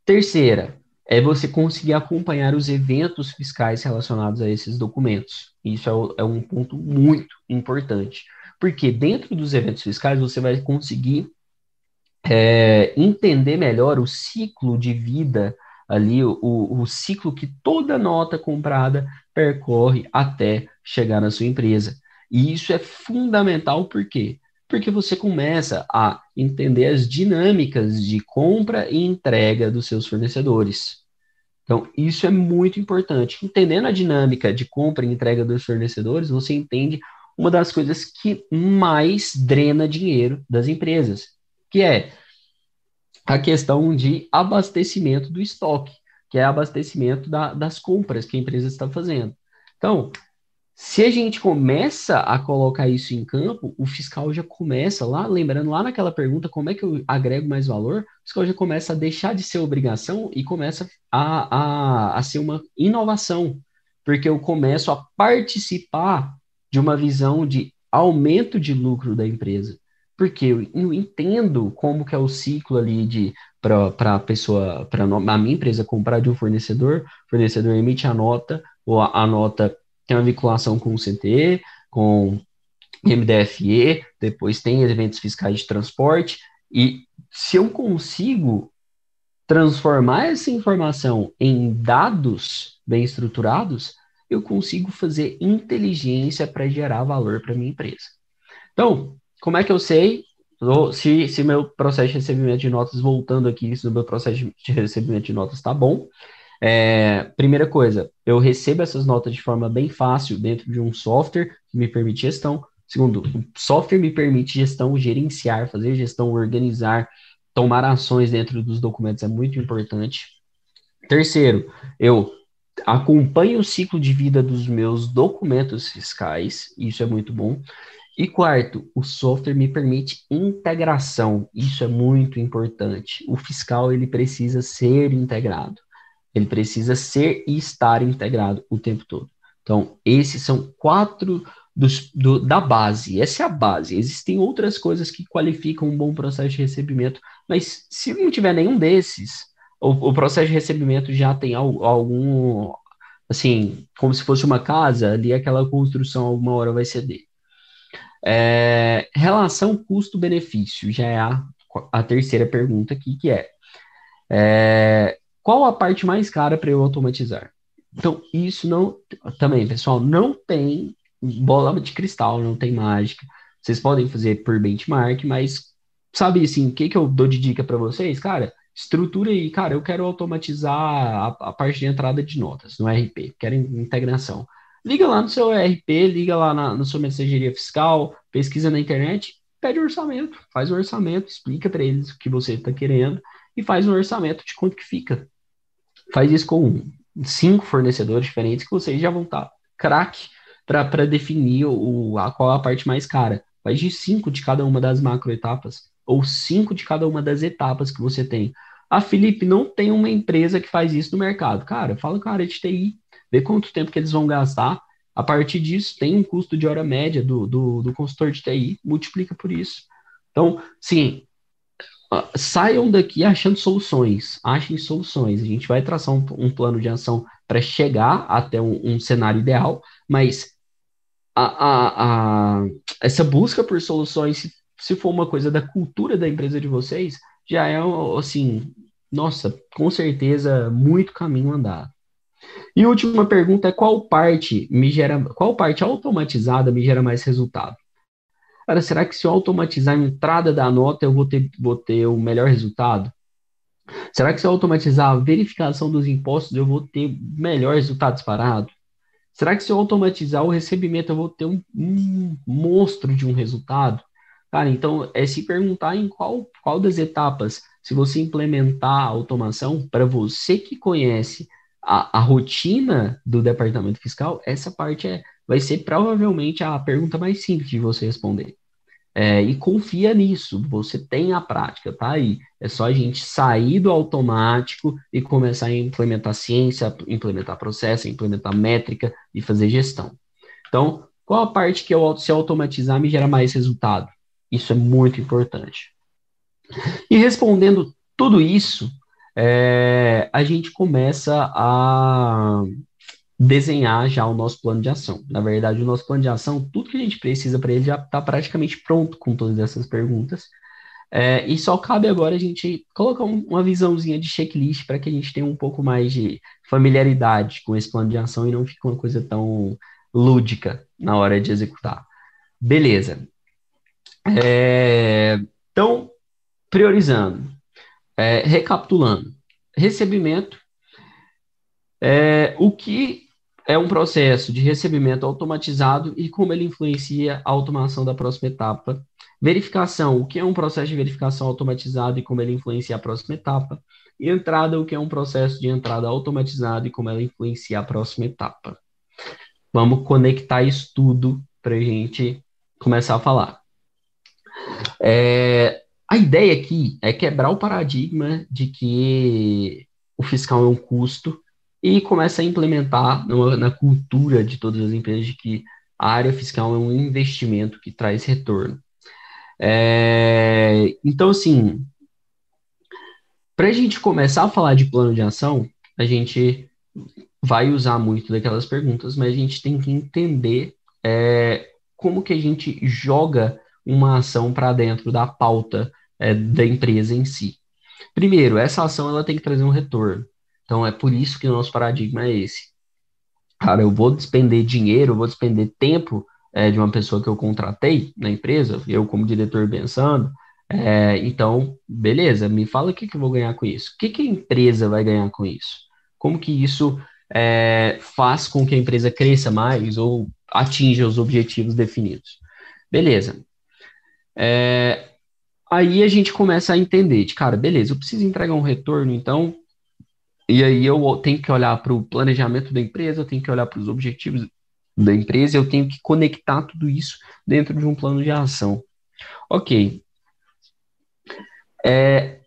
Terceira, é você conseguir acompanhar os eventos fiscais relacionados a esses documentos. Isso é, é um ponto muito importante, porque dentro dos eventos fiscais você vai conseguir é, entender melhor o ciclo de vida ali, o, o ciclo que toda nota comprada percorre até chegar na sua empresa. E isso é fundamental por quê? Porque você começa a entender as dinâmicas de compra e entrega dos seus fornecedores. Então, isso é muito importante. Entendendo a dinâmica de compra e entrega dos fornecedores, você entende uma das coisas que mais drena dinheiro das empresas, que é a questão de abastecimento do estoque, que é abastecimento da, das compras que a empresa está fazendo. Então, se a gente começa a colocar isso em campo, o fiscal já começa lá, lembrando lá naquela pergunta, como é que eu agrego mais valor, o fiscal já começa a deixar de ser obrigação e começa a, a, a ser uma inovação, porque eu começo a participar de uma visão de aumento de lucro da empresa porque eu, eu entendo como que é o ciclo ali de para a pessoa, para a minha empresa comprar de um fornecedor, fornecedor emite a nota, ou a, a nota tem uma vinculação com o CTE, com MDFE, depois tem eventos fiscais de transporte, e se eu consigo transformar essa informação em dados bem estruturados, eu consigo fazer inteligência para gerar valor para minha empresa. Então, como é que eu sei se, se meu processo de recebimento de notas, voltando aqui, se o meu processo de recebimento de notas está bom? É, primeira coisa, eu recebo essas notas de forma bem fácil dentro de um software que me permite gestão. Segundo, o software me permite gestão, gerenciar, fazer gestão, organizar, tomar ações dentro dos documentos é muito importante. Terceiro, eu acompanho o ciclo de vida dos meus documentos fiscais, isso é muito bom. E quarto, o software me permite integração. Isso é muito importante. O fiscal ele precisa ser integrado. Ele precisa ser e estar integrado o tempo todo. Então, esses são quatro do, da base. Essa é a base. Existem outras coisas que qualificam um bom processo de recebimento, mas se não tiver nenhum desses, o, o processo de recebimento já tem algum, assim, como se fosse uma casa, ali aquela construção alguma hora vai ceder. É, relação custo-benefício já é a, a terceira pergunta aqui, que é, é qual a parte mais cara para eu automatizar? Então, isso não. Também, pessoal, não tem bola de cristal, não tem mágica. Vocês podem fazer por benchmark, mas sabe assim, o que, que eu dou de dica para vocês? Cara, estrutura aí, cara, eu quero automatizar a, a, parte de entrada de notas no RP, quero integração. Liga lá no seu RP, liga lá na, na sua mensageria fiscal, pesquisa na internet, pede orçamento, faz o orçamento, explica para eles o que você está querendo e faz um orçamento de quanto que fica. Faz isso com cinco fornecedores diferentes que vocês já vão estar tá craque para definir o, a, qual a parte mais cara. Faz de cinco de cada uma das macro etapas, ou cinco de cada uma das etapas que você tem. Ah, Felipe, não tem uma empresa que faz isso no mercado. Cara, fala com a área de TI, vê quanto tempo que eles vão gastar. A partir disso, tem um custo de hora média do, do, do consultor de TI, multiplica por isso. Então, sim, saiam daqui achando soluções, achem soluções. A gente vai traçar um, um plano de ação para chegar até um, um, cenário ideal, mas a, a, a, essa busca por soluções, se, se for uma coisa da cultura da empresa de vocês, já é assim, nossa, com certeza muito caminho andado. E última pergunta é qual parte me gera, qual parte automatizada me gera mais resultado? Cara, será que se eu automatizar a entrada da nota eu vou ter, vou ter o melhor resultado? Será que se eu automatizar a verificação dos impostos eu vou ter melhor resultado disparado? Será que se eu automatizar o recebimento eu vou ter um, um monstro de um resultado? Cara, então é se perguntar em qual, qual das etapas, se você implementar a automação, para você que conhece a, a rotina do departamento fiscal, essa parte é, vai ser provavelmente a pergunta mais simples de você responder. É, e confia nisso, você tem a prática, tá aí. É só a gente sair do automático e começar a implementar ciência, implementar processo, implementar métrica e fazer gestão. Então, qual a parte que eu, se automatizar, me gera mais resultado? Isso é muito importante. E respondendo tudo isso, é, a gente começa a desenhar já o nosso plano de ação. Na verdade, o nosso plano de ação, tudo que a gente precisa para ele já está praticamente pronto com todas essas perguntas. É, e só cabe agora a gente colocar um, uma visãozinha de checklist para que a gente tenha um pouco mais de familiaridade com esse plano de ação e não fique uma coisa tão lúdica na hora de executar. Beleza. É, então, priorizando, é, recapitulando, recebimento, é, o que é um processo de recebimento automatizado e como ele influencia a automação da próxima etapa. Verificação, o que é um processo de verificação automatizado e como ele influencia a próxima etapa. E entrada, o que é um processo de entrada automatizado e como ela influencia a próxima etapa. Vamos conectar isso tudo para a gente começar a falar. É, a ideia aqui é quebrar o paradigma de que o fiscal é um custo e começa a implementar no, na cultura de todas as empresas de que a área fiscal é um investimento que traz retorno. É, então, assim, para a gente começar a falar de plano de ação, a gente vai usar muito daquelas perguntas, mas a gente tem que entender é, como que a gente joga uma ação para dentro da pauta é, da empresa em si. Primeiro, essa ação ela tem que trazer um retorno. Então é por isso que o nosso paradigma é esse. Cara, eu vou despender dinheiro, eu vou despender tempo é, de uma pessoa que eu contratei na empresa, eu como diretor pensando, é, então, beleza, me fala o que, que eu vou ganhar com isso. O que, que a empresa vai ganhar com isso? Como que isso é, faz com que a empresa cresça mais ou atinja os objetivos definidos? Beleza. É, aí a gente começa a entender de, cara, beleza, eu preciso entregar um retorno, então e aí eu tenho que olhar para o planejamento da empresa, eu tenho que olhar para os objetivos da empresa, eu tenho que conectar tudo isso dentro de um plano de ação. Ok. É,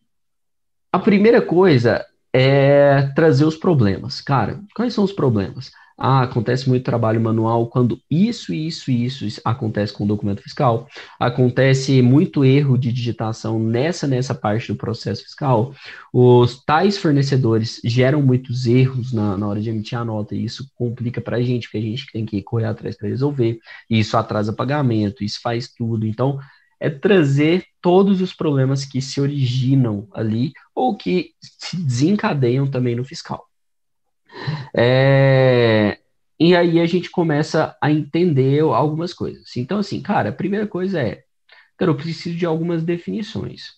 a primeira coisa é trazer os problemas. Cara, quais são os problemas? Ah, acontece muito trabalho manual quando isso, isso, isso, isso acontece com o documento fiscal. Acontece muito erro de digitação nessa, nessa parte do processo fiscal. Os tais fornecedores geram muitos erros na, na hora de emitir a nota e isso complica para a gente, porque a gente tem que correr atrás para resolver. Isso atrasa pagamento, isso faz tudo. Então, é trazer todos os problemas que se originam ali ou que se desencadeiam também no fiscal. É, e aí a gente começa a entender algumas coisas. Então, assim, cara, a primeira coisa é, cara, eu preciso de algumas definições.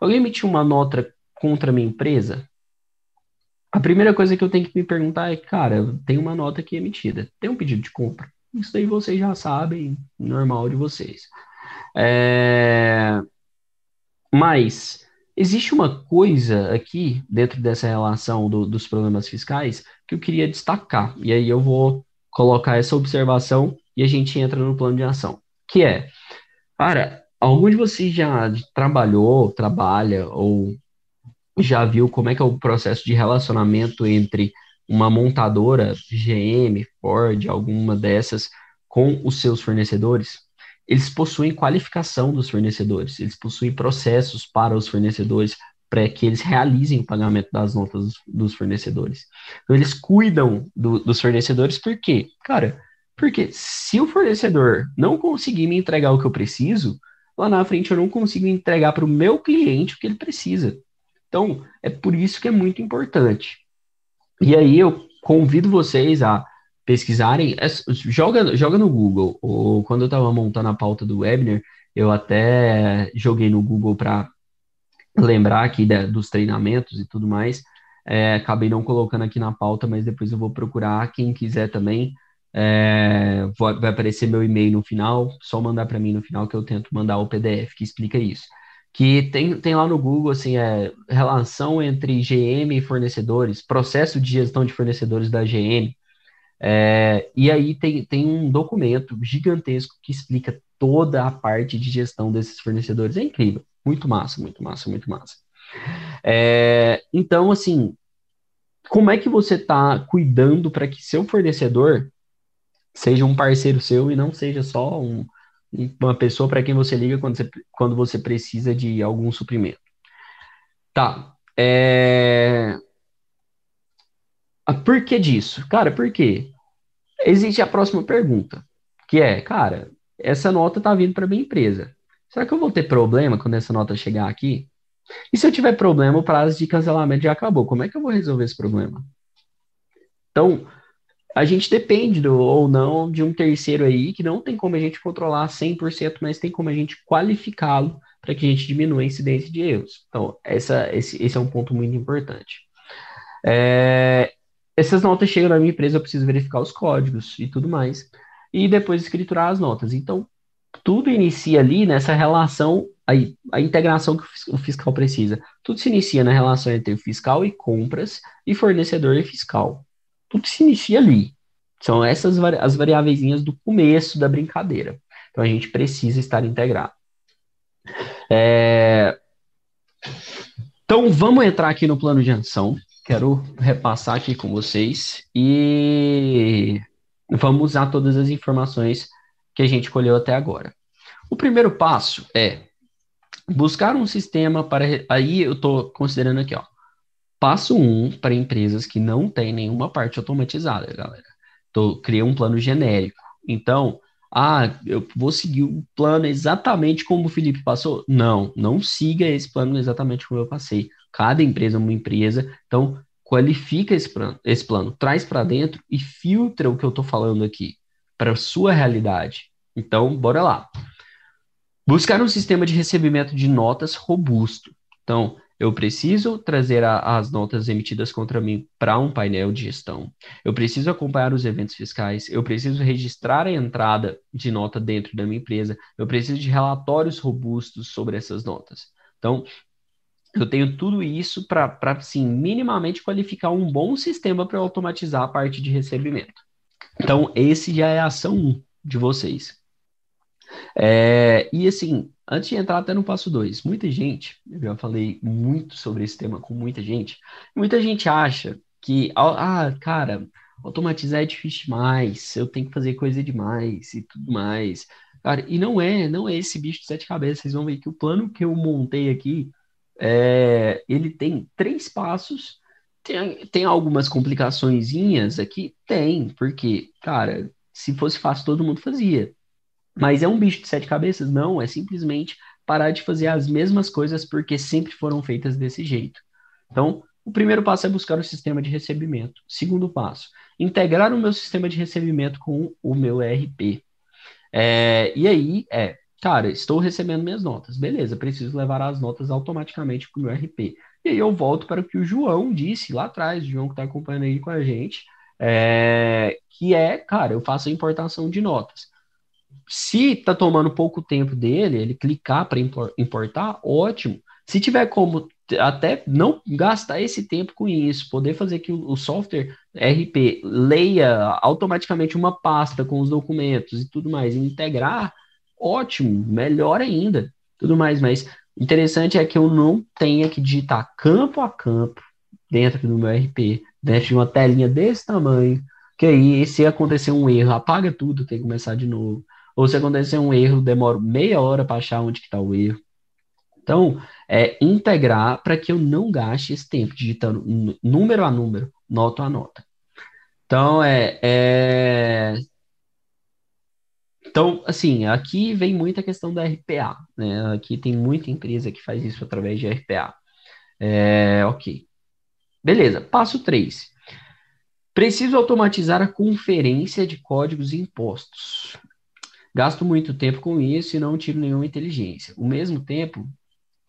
Alguém emitiu uma nota contra a minha empresa? A primeira coisa que eu tenho que me perguntar é, cara, tem uma nota aqui emitida, tem um pedido de compra. Isso daí vocês já sabem, normal de vocês. É... Mas existe uma coisa aqui, dentro dessa relação do, dos problemas fiscais, que eu queria destacar. E aí eu vou colocar essa observação e a gente entra no plano de ação. Que é, cara, algum de vocês já trabalhou, trabalha ou já viu como é que é o processo de relacionamento entre uma montadora, GM, Ford, alguma dessas, com os seus fornecedores? Eles possuem qualificação dos fornecedores, eles possuem processos para os fornecedores, para que eles realizem o pagamento das notas dos fornecedores. Então, eles cuidam do, dos fornecedores, por quê? Cara, porque se o fornecedor não conseguir me entregar o que eu preciso, lá na frente eu não consigo entregar para o meu cliente o que ele precisa. Então, é por isso que é muito importante. E aí eu convido vocês a pesquisarem, é, joga, joga no Google. Ou quando eu estava montando a pauta do webinar, eu até joguei no Google para lembrar aqui dos treinamentos e tudo mais. É, acabei não colocando aqui na pauta, mas depois eu vou procurar. Quem quiser também, é, vai aparecer meu e-mail no final. Só mandar para mim no final que eu tento mandar o PDF que explica isso. Que tem, tem lá no Google, assim, é, relação entre GM e fornecedores, processo de gestão de fornecedores da GM. É, e aí tem, tem um documento gigantesco que explica toda a parte de gestão desses fornecedores. É incrível. Muito massa, muito massa, muito massa. É, então, assim, como é que você está cuidando para que seu fornecedor seja um parceiro seu e não seja só um, uma pessoa para quem você liga quando você, quando você precisa de algum suprimento? Tá. É... Por que disso? Cara, por quê? Existe a próxima pergunta, que é, cara, essa nota está vindo para minha empresa. Será que eu vou ter problema quando essa nota chegar aqui? E se eu tiver problema, o prazo de cancelamento já acabou. Como é que eu vou resolver esse problema? Então, a gente depende do, ou não de um terceiro aí que não tem como a gente controlar 100%, mas tem como a gente qualificá-lo para que a gente diminua a incidência de erros. Então, essa, esse, esse é um ponto muito importante. É, essas notas chegam na minha empresa, eu preciso verificar os códigos e tudo mais. E depois escriturar as notas. Então, tudo inicia ali nessa relação, a, a integração que o fiscal precisa. Tudo se inicia na relação entre o fiscal e compras e fornecedor e fiscal. Tudo se inicia ali. São essas as variáveis do começo da brincadeira. Então a gente precisa estar integrado. É... Então vamos entrar aqui no plano de ação. Quero repassar aqui com vocês e vamos usar todas as informações que a gente colheu até agora. O primeiro passo é buscar um sistema para. Aí eu estou considerando aqui, ó. Passo 1 um, para empresas que não têm nenhuma parte automatizada, galera. Tô, criei um plano genérico. Então, ah, eu vou seguir o plano exatamente como o Felipe passou? Não, não siga esse plano exatamente como eu passei. Cada empresa é uma empresa, então qualifica esse plano, esse plano traz para dentro e filtra o que eu estou falando aqui para a sua realidade. Então, bora lá. Buscar um sistema de recebimento de notas robusto. Então, eu preciso trazer a, as notas emitidas contra mim para um painel de gestão. Eu preciso acompanhar os eventos fiscais. Eu preciso registrar a entrada de nota dentro da minha empresa. Eu preciso de relatórios robustos sobre essas notas. Então, eu tenho tudo isso para, sim, minimamente qualificar um bom sistema para automatizar a parte de recebimento. Então, esse já é a ação 1 de vocês. É, e assim, antes de entrar até no passo 2, muita gente, eu já falei muito sobre esse tema com muita gente, muita gente acha que, ah, cara, automatizar é difícil demais, eu tenho que fazer coisa demais e tudo mais. Cara, e não é, não é esse bicho de sete cabeças. Vocês vão ver que o plano que eu montei aqui, é, ele tem três passos. Tem, tem algumas complicaçõezinhas aqui? Tem, porque, cara, se fosse fácil, todo mundo fazia. Mas é um bicho de sete cabeças? Não, é simplesmente parar de fazer as mesmas coisas porque sempre foram feitas desse jeito. Então, o primeiro passo é buscar o sistema de recebimento. Segundo passo, integrar o meu sistema de recebimento com o meu ERP. É, e aí, é, cara, estou recebendo minhas notas. Beleza, preciso levar as notas automaticamente para o meu RP. E aí eu volto para o que o João disse lá atrás, o João que está acompanhando aí com a gente, é, que é, cara, eu faço a importação de notas. Se está tomando pouco tempo dele, ele clicar para importar, ótimo. Se tiver como até não gastar esse tempo com isso, poder fazer que o, software RP leia automaticamente uma pasta com os documentos e tudo mais, e integrar, ótimo, melhor ainda, tudo mais. Mas interessante é que eu não tenha que digitar campo a campo dentro do meu RP, dentro de uma telinha desse tamanho, que aí, se acontecer um erro, apaga tudo, tem que começar de novo. Ou se acontecer um erro, demora meia hora para achar onde está o erro. Então, é integrar para que eu não gaste esse tempo digitando número a número, nota a nota. Então, é, é... Então, assim, aqui vem muita questão da RPA, né? Aqui tem muita empresa que faz isso através de RPA. É, ok. Beleza, passo 3. Preciso automatizar a conferência de códigos e impostos. Gasto muito tempo com isso e não tiro nenhuma inteligência. Ao mesmo tempo,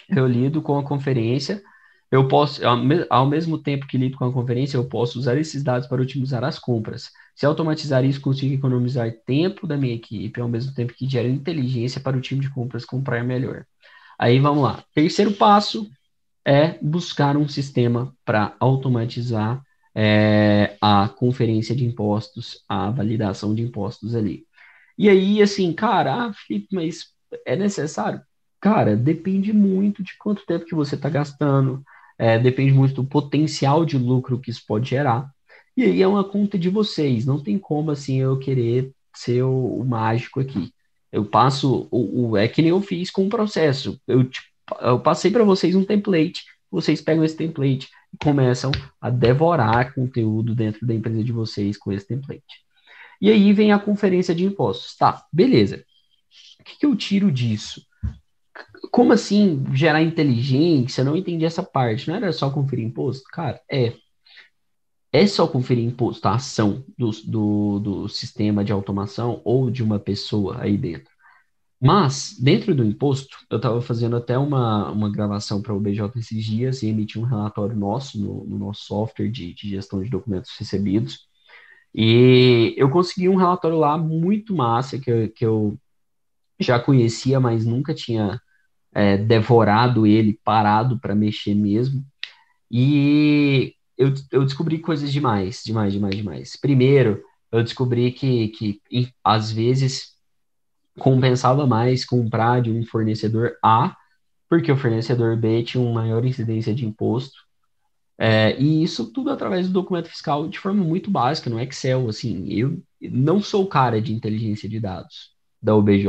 eu lido com a conferência, eu posso, ao mesmo tempo que lido com a conferência, eu posso usar esses dados para otimizar as compras. Se automatizar isso, consigo economizar tempo da minha equipe, ao mesmo tempo que gera inteligência para o time de compras comprar melhor. Aí vamos lá. Terceiro passo é buscar um sistema para automatizar é, a conferência de impostos, a validação de impostos ali. E aí, assim, cara, ah, Felipe, mas é necessário? Cara, depende muito de quanto tempo que você está gastando, é, depende muito do potencial de lucro que isso pode gerar. E aí é uma conta de vocês, não tem como assim eu querer ser o, o mágico aqui. Eu passo, o, o, é que nem eu fiz com o processo. Eu, tipo, eu passei para vocês um template, vocês pegam esse template e começam a devorar conteúdo dentro da empresa de vocês com esse template. E aí vem a conferência de impostos. Tá, beleza. O que, que eu tiro disso? Como assim gerar inteligência? Não entendi essa parte. Não era só conferir imposto? Cara, é. É só conferir imposto, a ação do, do, do sistema de automação ou de uma pessoa aí dentro. Mas, dentro do imposto, eu estava fazendo até uma, uma gravação para o BJ esses dias e emiti um relatório nosso no, no nosso software de, de, gestão de documentos recebidos. E eu consegui um relatório lá muito massa que eu, que eu já conhecia, mas nunca tinha é, devorado ele, parado para mexer mesmo. E eu, eu descobri coisas demais, demais, demais, demais. Primeiro, eu descobri que, que às vezes compensava mais comprar de um fornecedor A, porque o fornecedor B tinha uma maior incidência de imposto. É, e isso tudo através do documento fiscal de forma muito básica, no Excel. Assim, eu não sou cara de inteligência de dados da OBJ.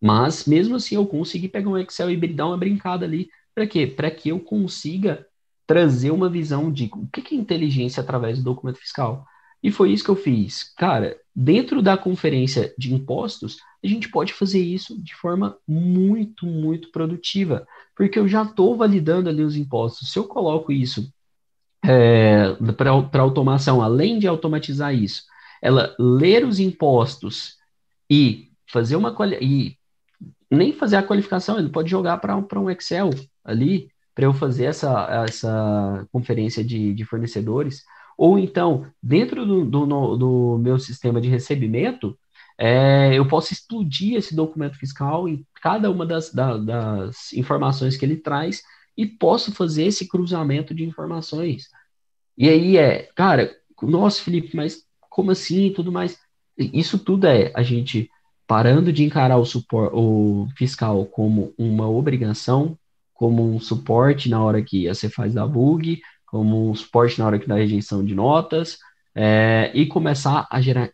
Mas mesmo assim eu consegui pegar um Excel e dar uma brincada ali. Para quê? Para que eu consiga trazer uma visão de o que é inteligência através do documento fiscal. E foi isso que eu fiz. Cara, dentro da conferência de impostos, a gente pode fazer isso de forma muito, muito produtiva, porque eu já estou validando ali os impostos. Se eu coloco isso é, para automação, além de automatizar isso, ela ler os impostos e fazer uma e nem fazer a qualificação, ele pode jogar para um Excel ali, para eu fazer essa, essa conferência de, de fornecedores. Ou então, dentro do, do, do meu sistema de recebimento, é, eu posso explodir esse documento fiscal em cada uma das, da, das informações que ele traz e posso fazer esse cruzamento de informações. E aí é, cara, nossa, Felipe, mas como assim e tudo mais? Isso tudo é a gente parando de encarar o, supor, o fiscal como uma obrigação, como um suporte na hora que você faz da bug, como um suporte na hora que dá rejeição de notas, é, e começar a gerar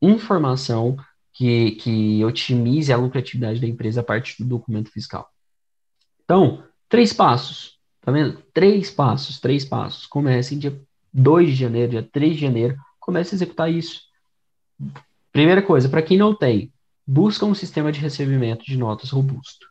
informação que, que otimize a lucratividade da empresa a partir do documento fiscal. Então, três passos, tá vendo? Três passos, três passos. Comece em dia 2 de janeiro, dia 3 de janeiro, comece a executar isso. Primeira coisa, para quem não tem, busca um sistema de recebimento de notas robusto.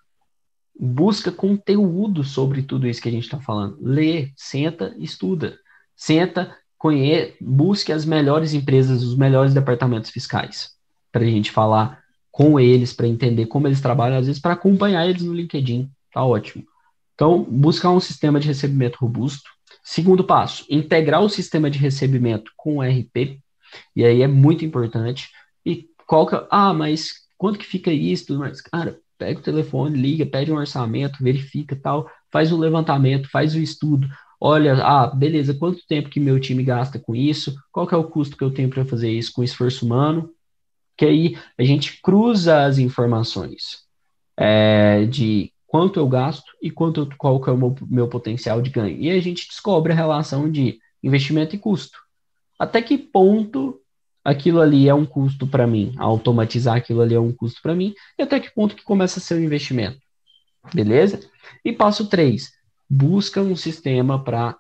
Busca conteúdo sobre tudo isso que a gente está falando. Lê, senta, estuda. Senta, conhe busque as melhores empresas, os melhores departamentos fiscais, para a gente falar com eles, para entender como eles trabalham, às vezes para acompanhar eles no LinkedIn. Tá ótimo. Então, buscar um sistema de recebimento robusto. Segundo passo, integrar o sistema de recebimento com o RP. E aí é muito importante. E qual que é, ah, mas quanto que fica isso? Tudo mais? Cara, pega o telefone, liga, pede um orçamento, verifica tal, faz o levantamento, faz o estudo. Olha, ah, beleza, quanto tempo que meu time gasta com isso? Qual que é o custo que eu tenho para fazer isso com esforço humano? Que aí a gente cruza as informações é, de quanto eu gasto e quanto qual que é o meu, meu potencial de ganho. E a gente descobre a relação de investimento e custo. Até que ponto aquilo ali é um custo para mim, automatizar aquilo ali é um custo para mim, e até que ponto que começa a ser um investimento. Beleza? E passo 3, busca um sistema para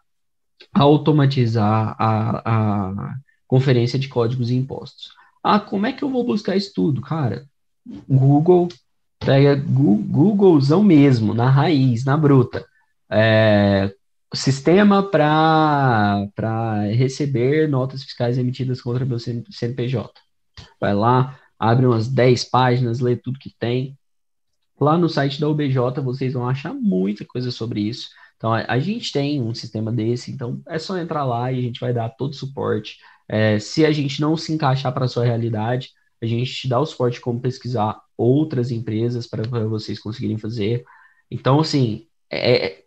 automatizar a, a conferência de códigos e impostos. Ah, como é que eu vou buscar isso tudo? Cara, Google Pega Googlezão mesmo, na raiz, na bruta. É, sistema para receber notas fiscais emitidas contra meu CNPJ. Vai lá, abre umas 10 páginas, lê tudo que tem. Lá no site da OBJ vocês vão achar muita coisa sobre isso. Então, a, a gente tem um sistema desse, então é só entrar lá e a gente vai dar todo o suporte. É, se a gente não se encaixar para a sua realidade, a gente te dá o suporte como pesquisar outras empresas para vocês conseguirem fazer. Então, assim, é, é,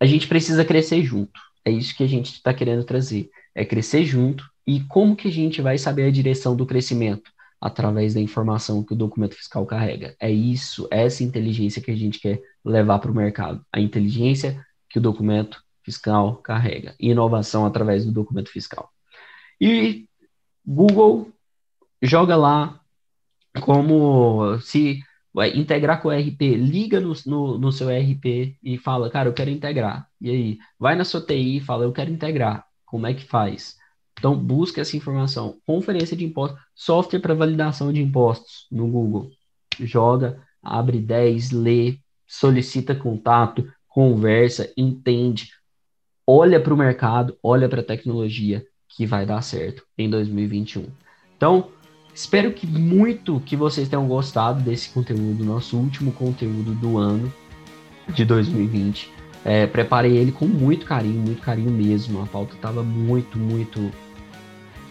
a gente precisa crescer junto. É isso que a gente está querendo trazer. É crescer junto. E como que a gente vai saber a direção do crescimento? Através da informação que o documento fiscal carrega. É isso, é essa inteligência que a gente quer levar para o mercado. A inteligência que o documento fiscal carrega. Inovação através do documento fiscal. E Google joga lá como se vai integrar com o RP, liga no, no, no, seu RP e fala, cara, eu quero integrar. E aí, vai na sua TI e fala, eu quero integrar. Como é que faz? Então, busca essa informação. Conferência de impostos, software para validação de impostos no Google. Joga, abre 10, lê, solicita contato, conversa, entende. Olha para o mercado, olha para a tecnologia que vai dar certo em 2021. Então, Espero que muito que vocês tenham gostado desse conteúdo, nosso último conteúdo do ano de 2020. É, preparei ele com muito carinho, muito carinho mesmo. A pauta estava muito, muito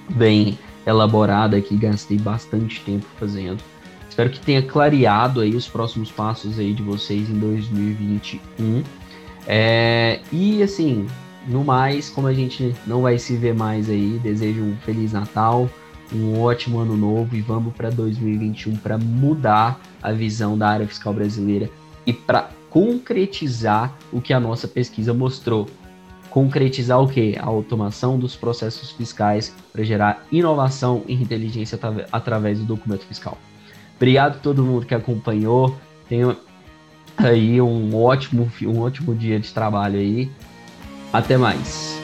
bem elaborada aqui, gastei bastante tempo fazendo. Espero que tenha clareado aí os próximos passos aí de vocês em 2021. É, e assim, no mais, como a gente não vai se ver mais aí, desejo um feliz Natal, um ótimo ano novo e vamos para 2021 para mudar a visão da área fiscal brasileira e para concretizar o que a nossa pesquisa mostrou. Concretizar o que? A automação dos processos fiscais para gerar inovação e inteligência através do documento fiscal. Obrigado a todo mundo que acompanhou. Tenha aí um ótimo, um ótimo dia de trabalho aí. Até mais.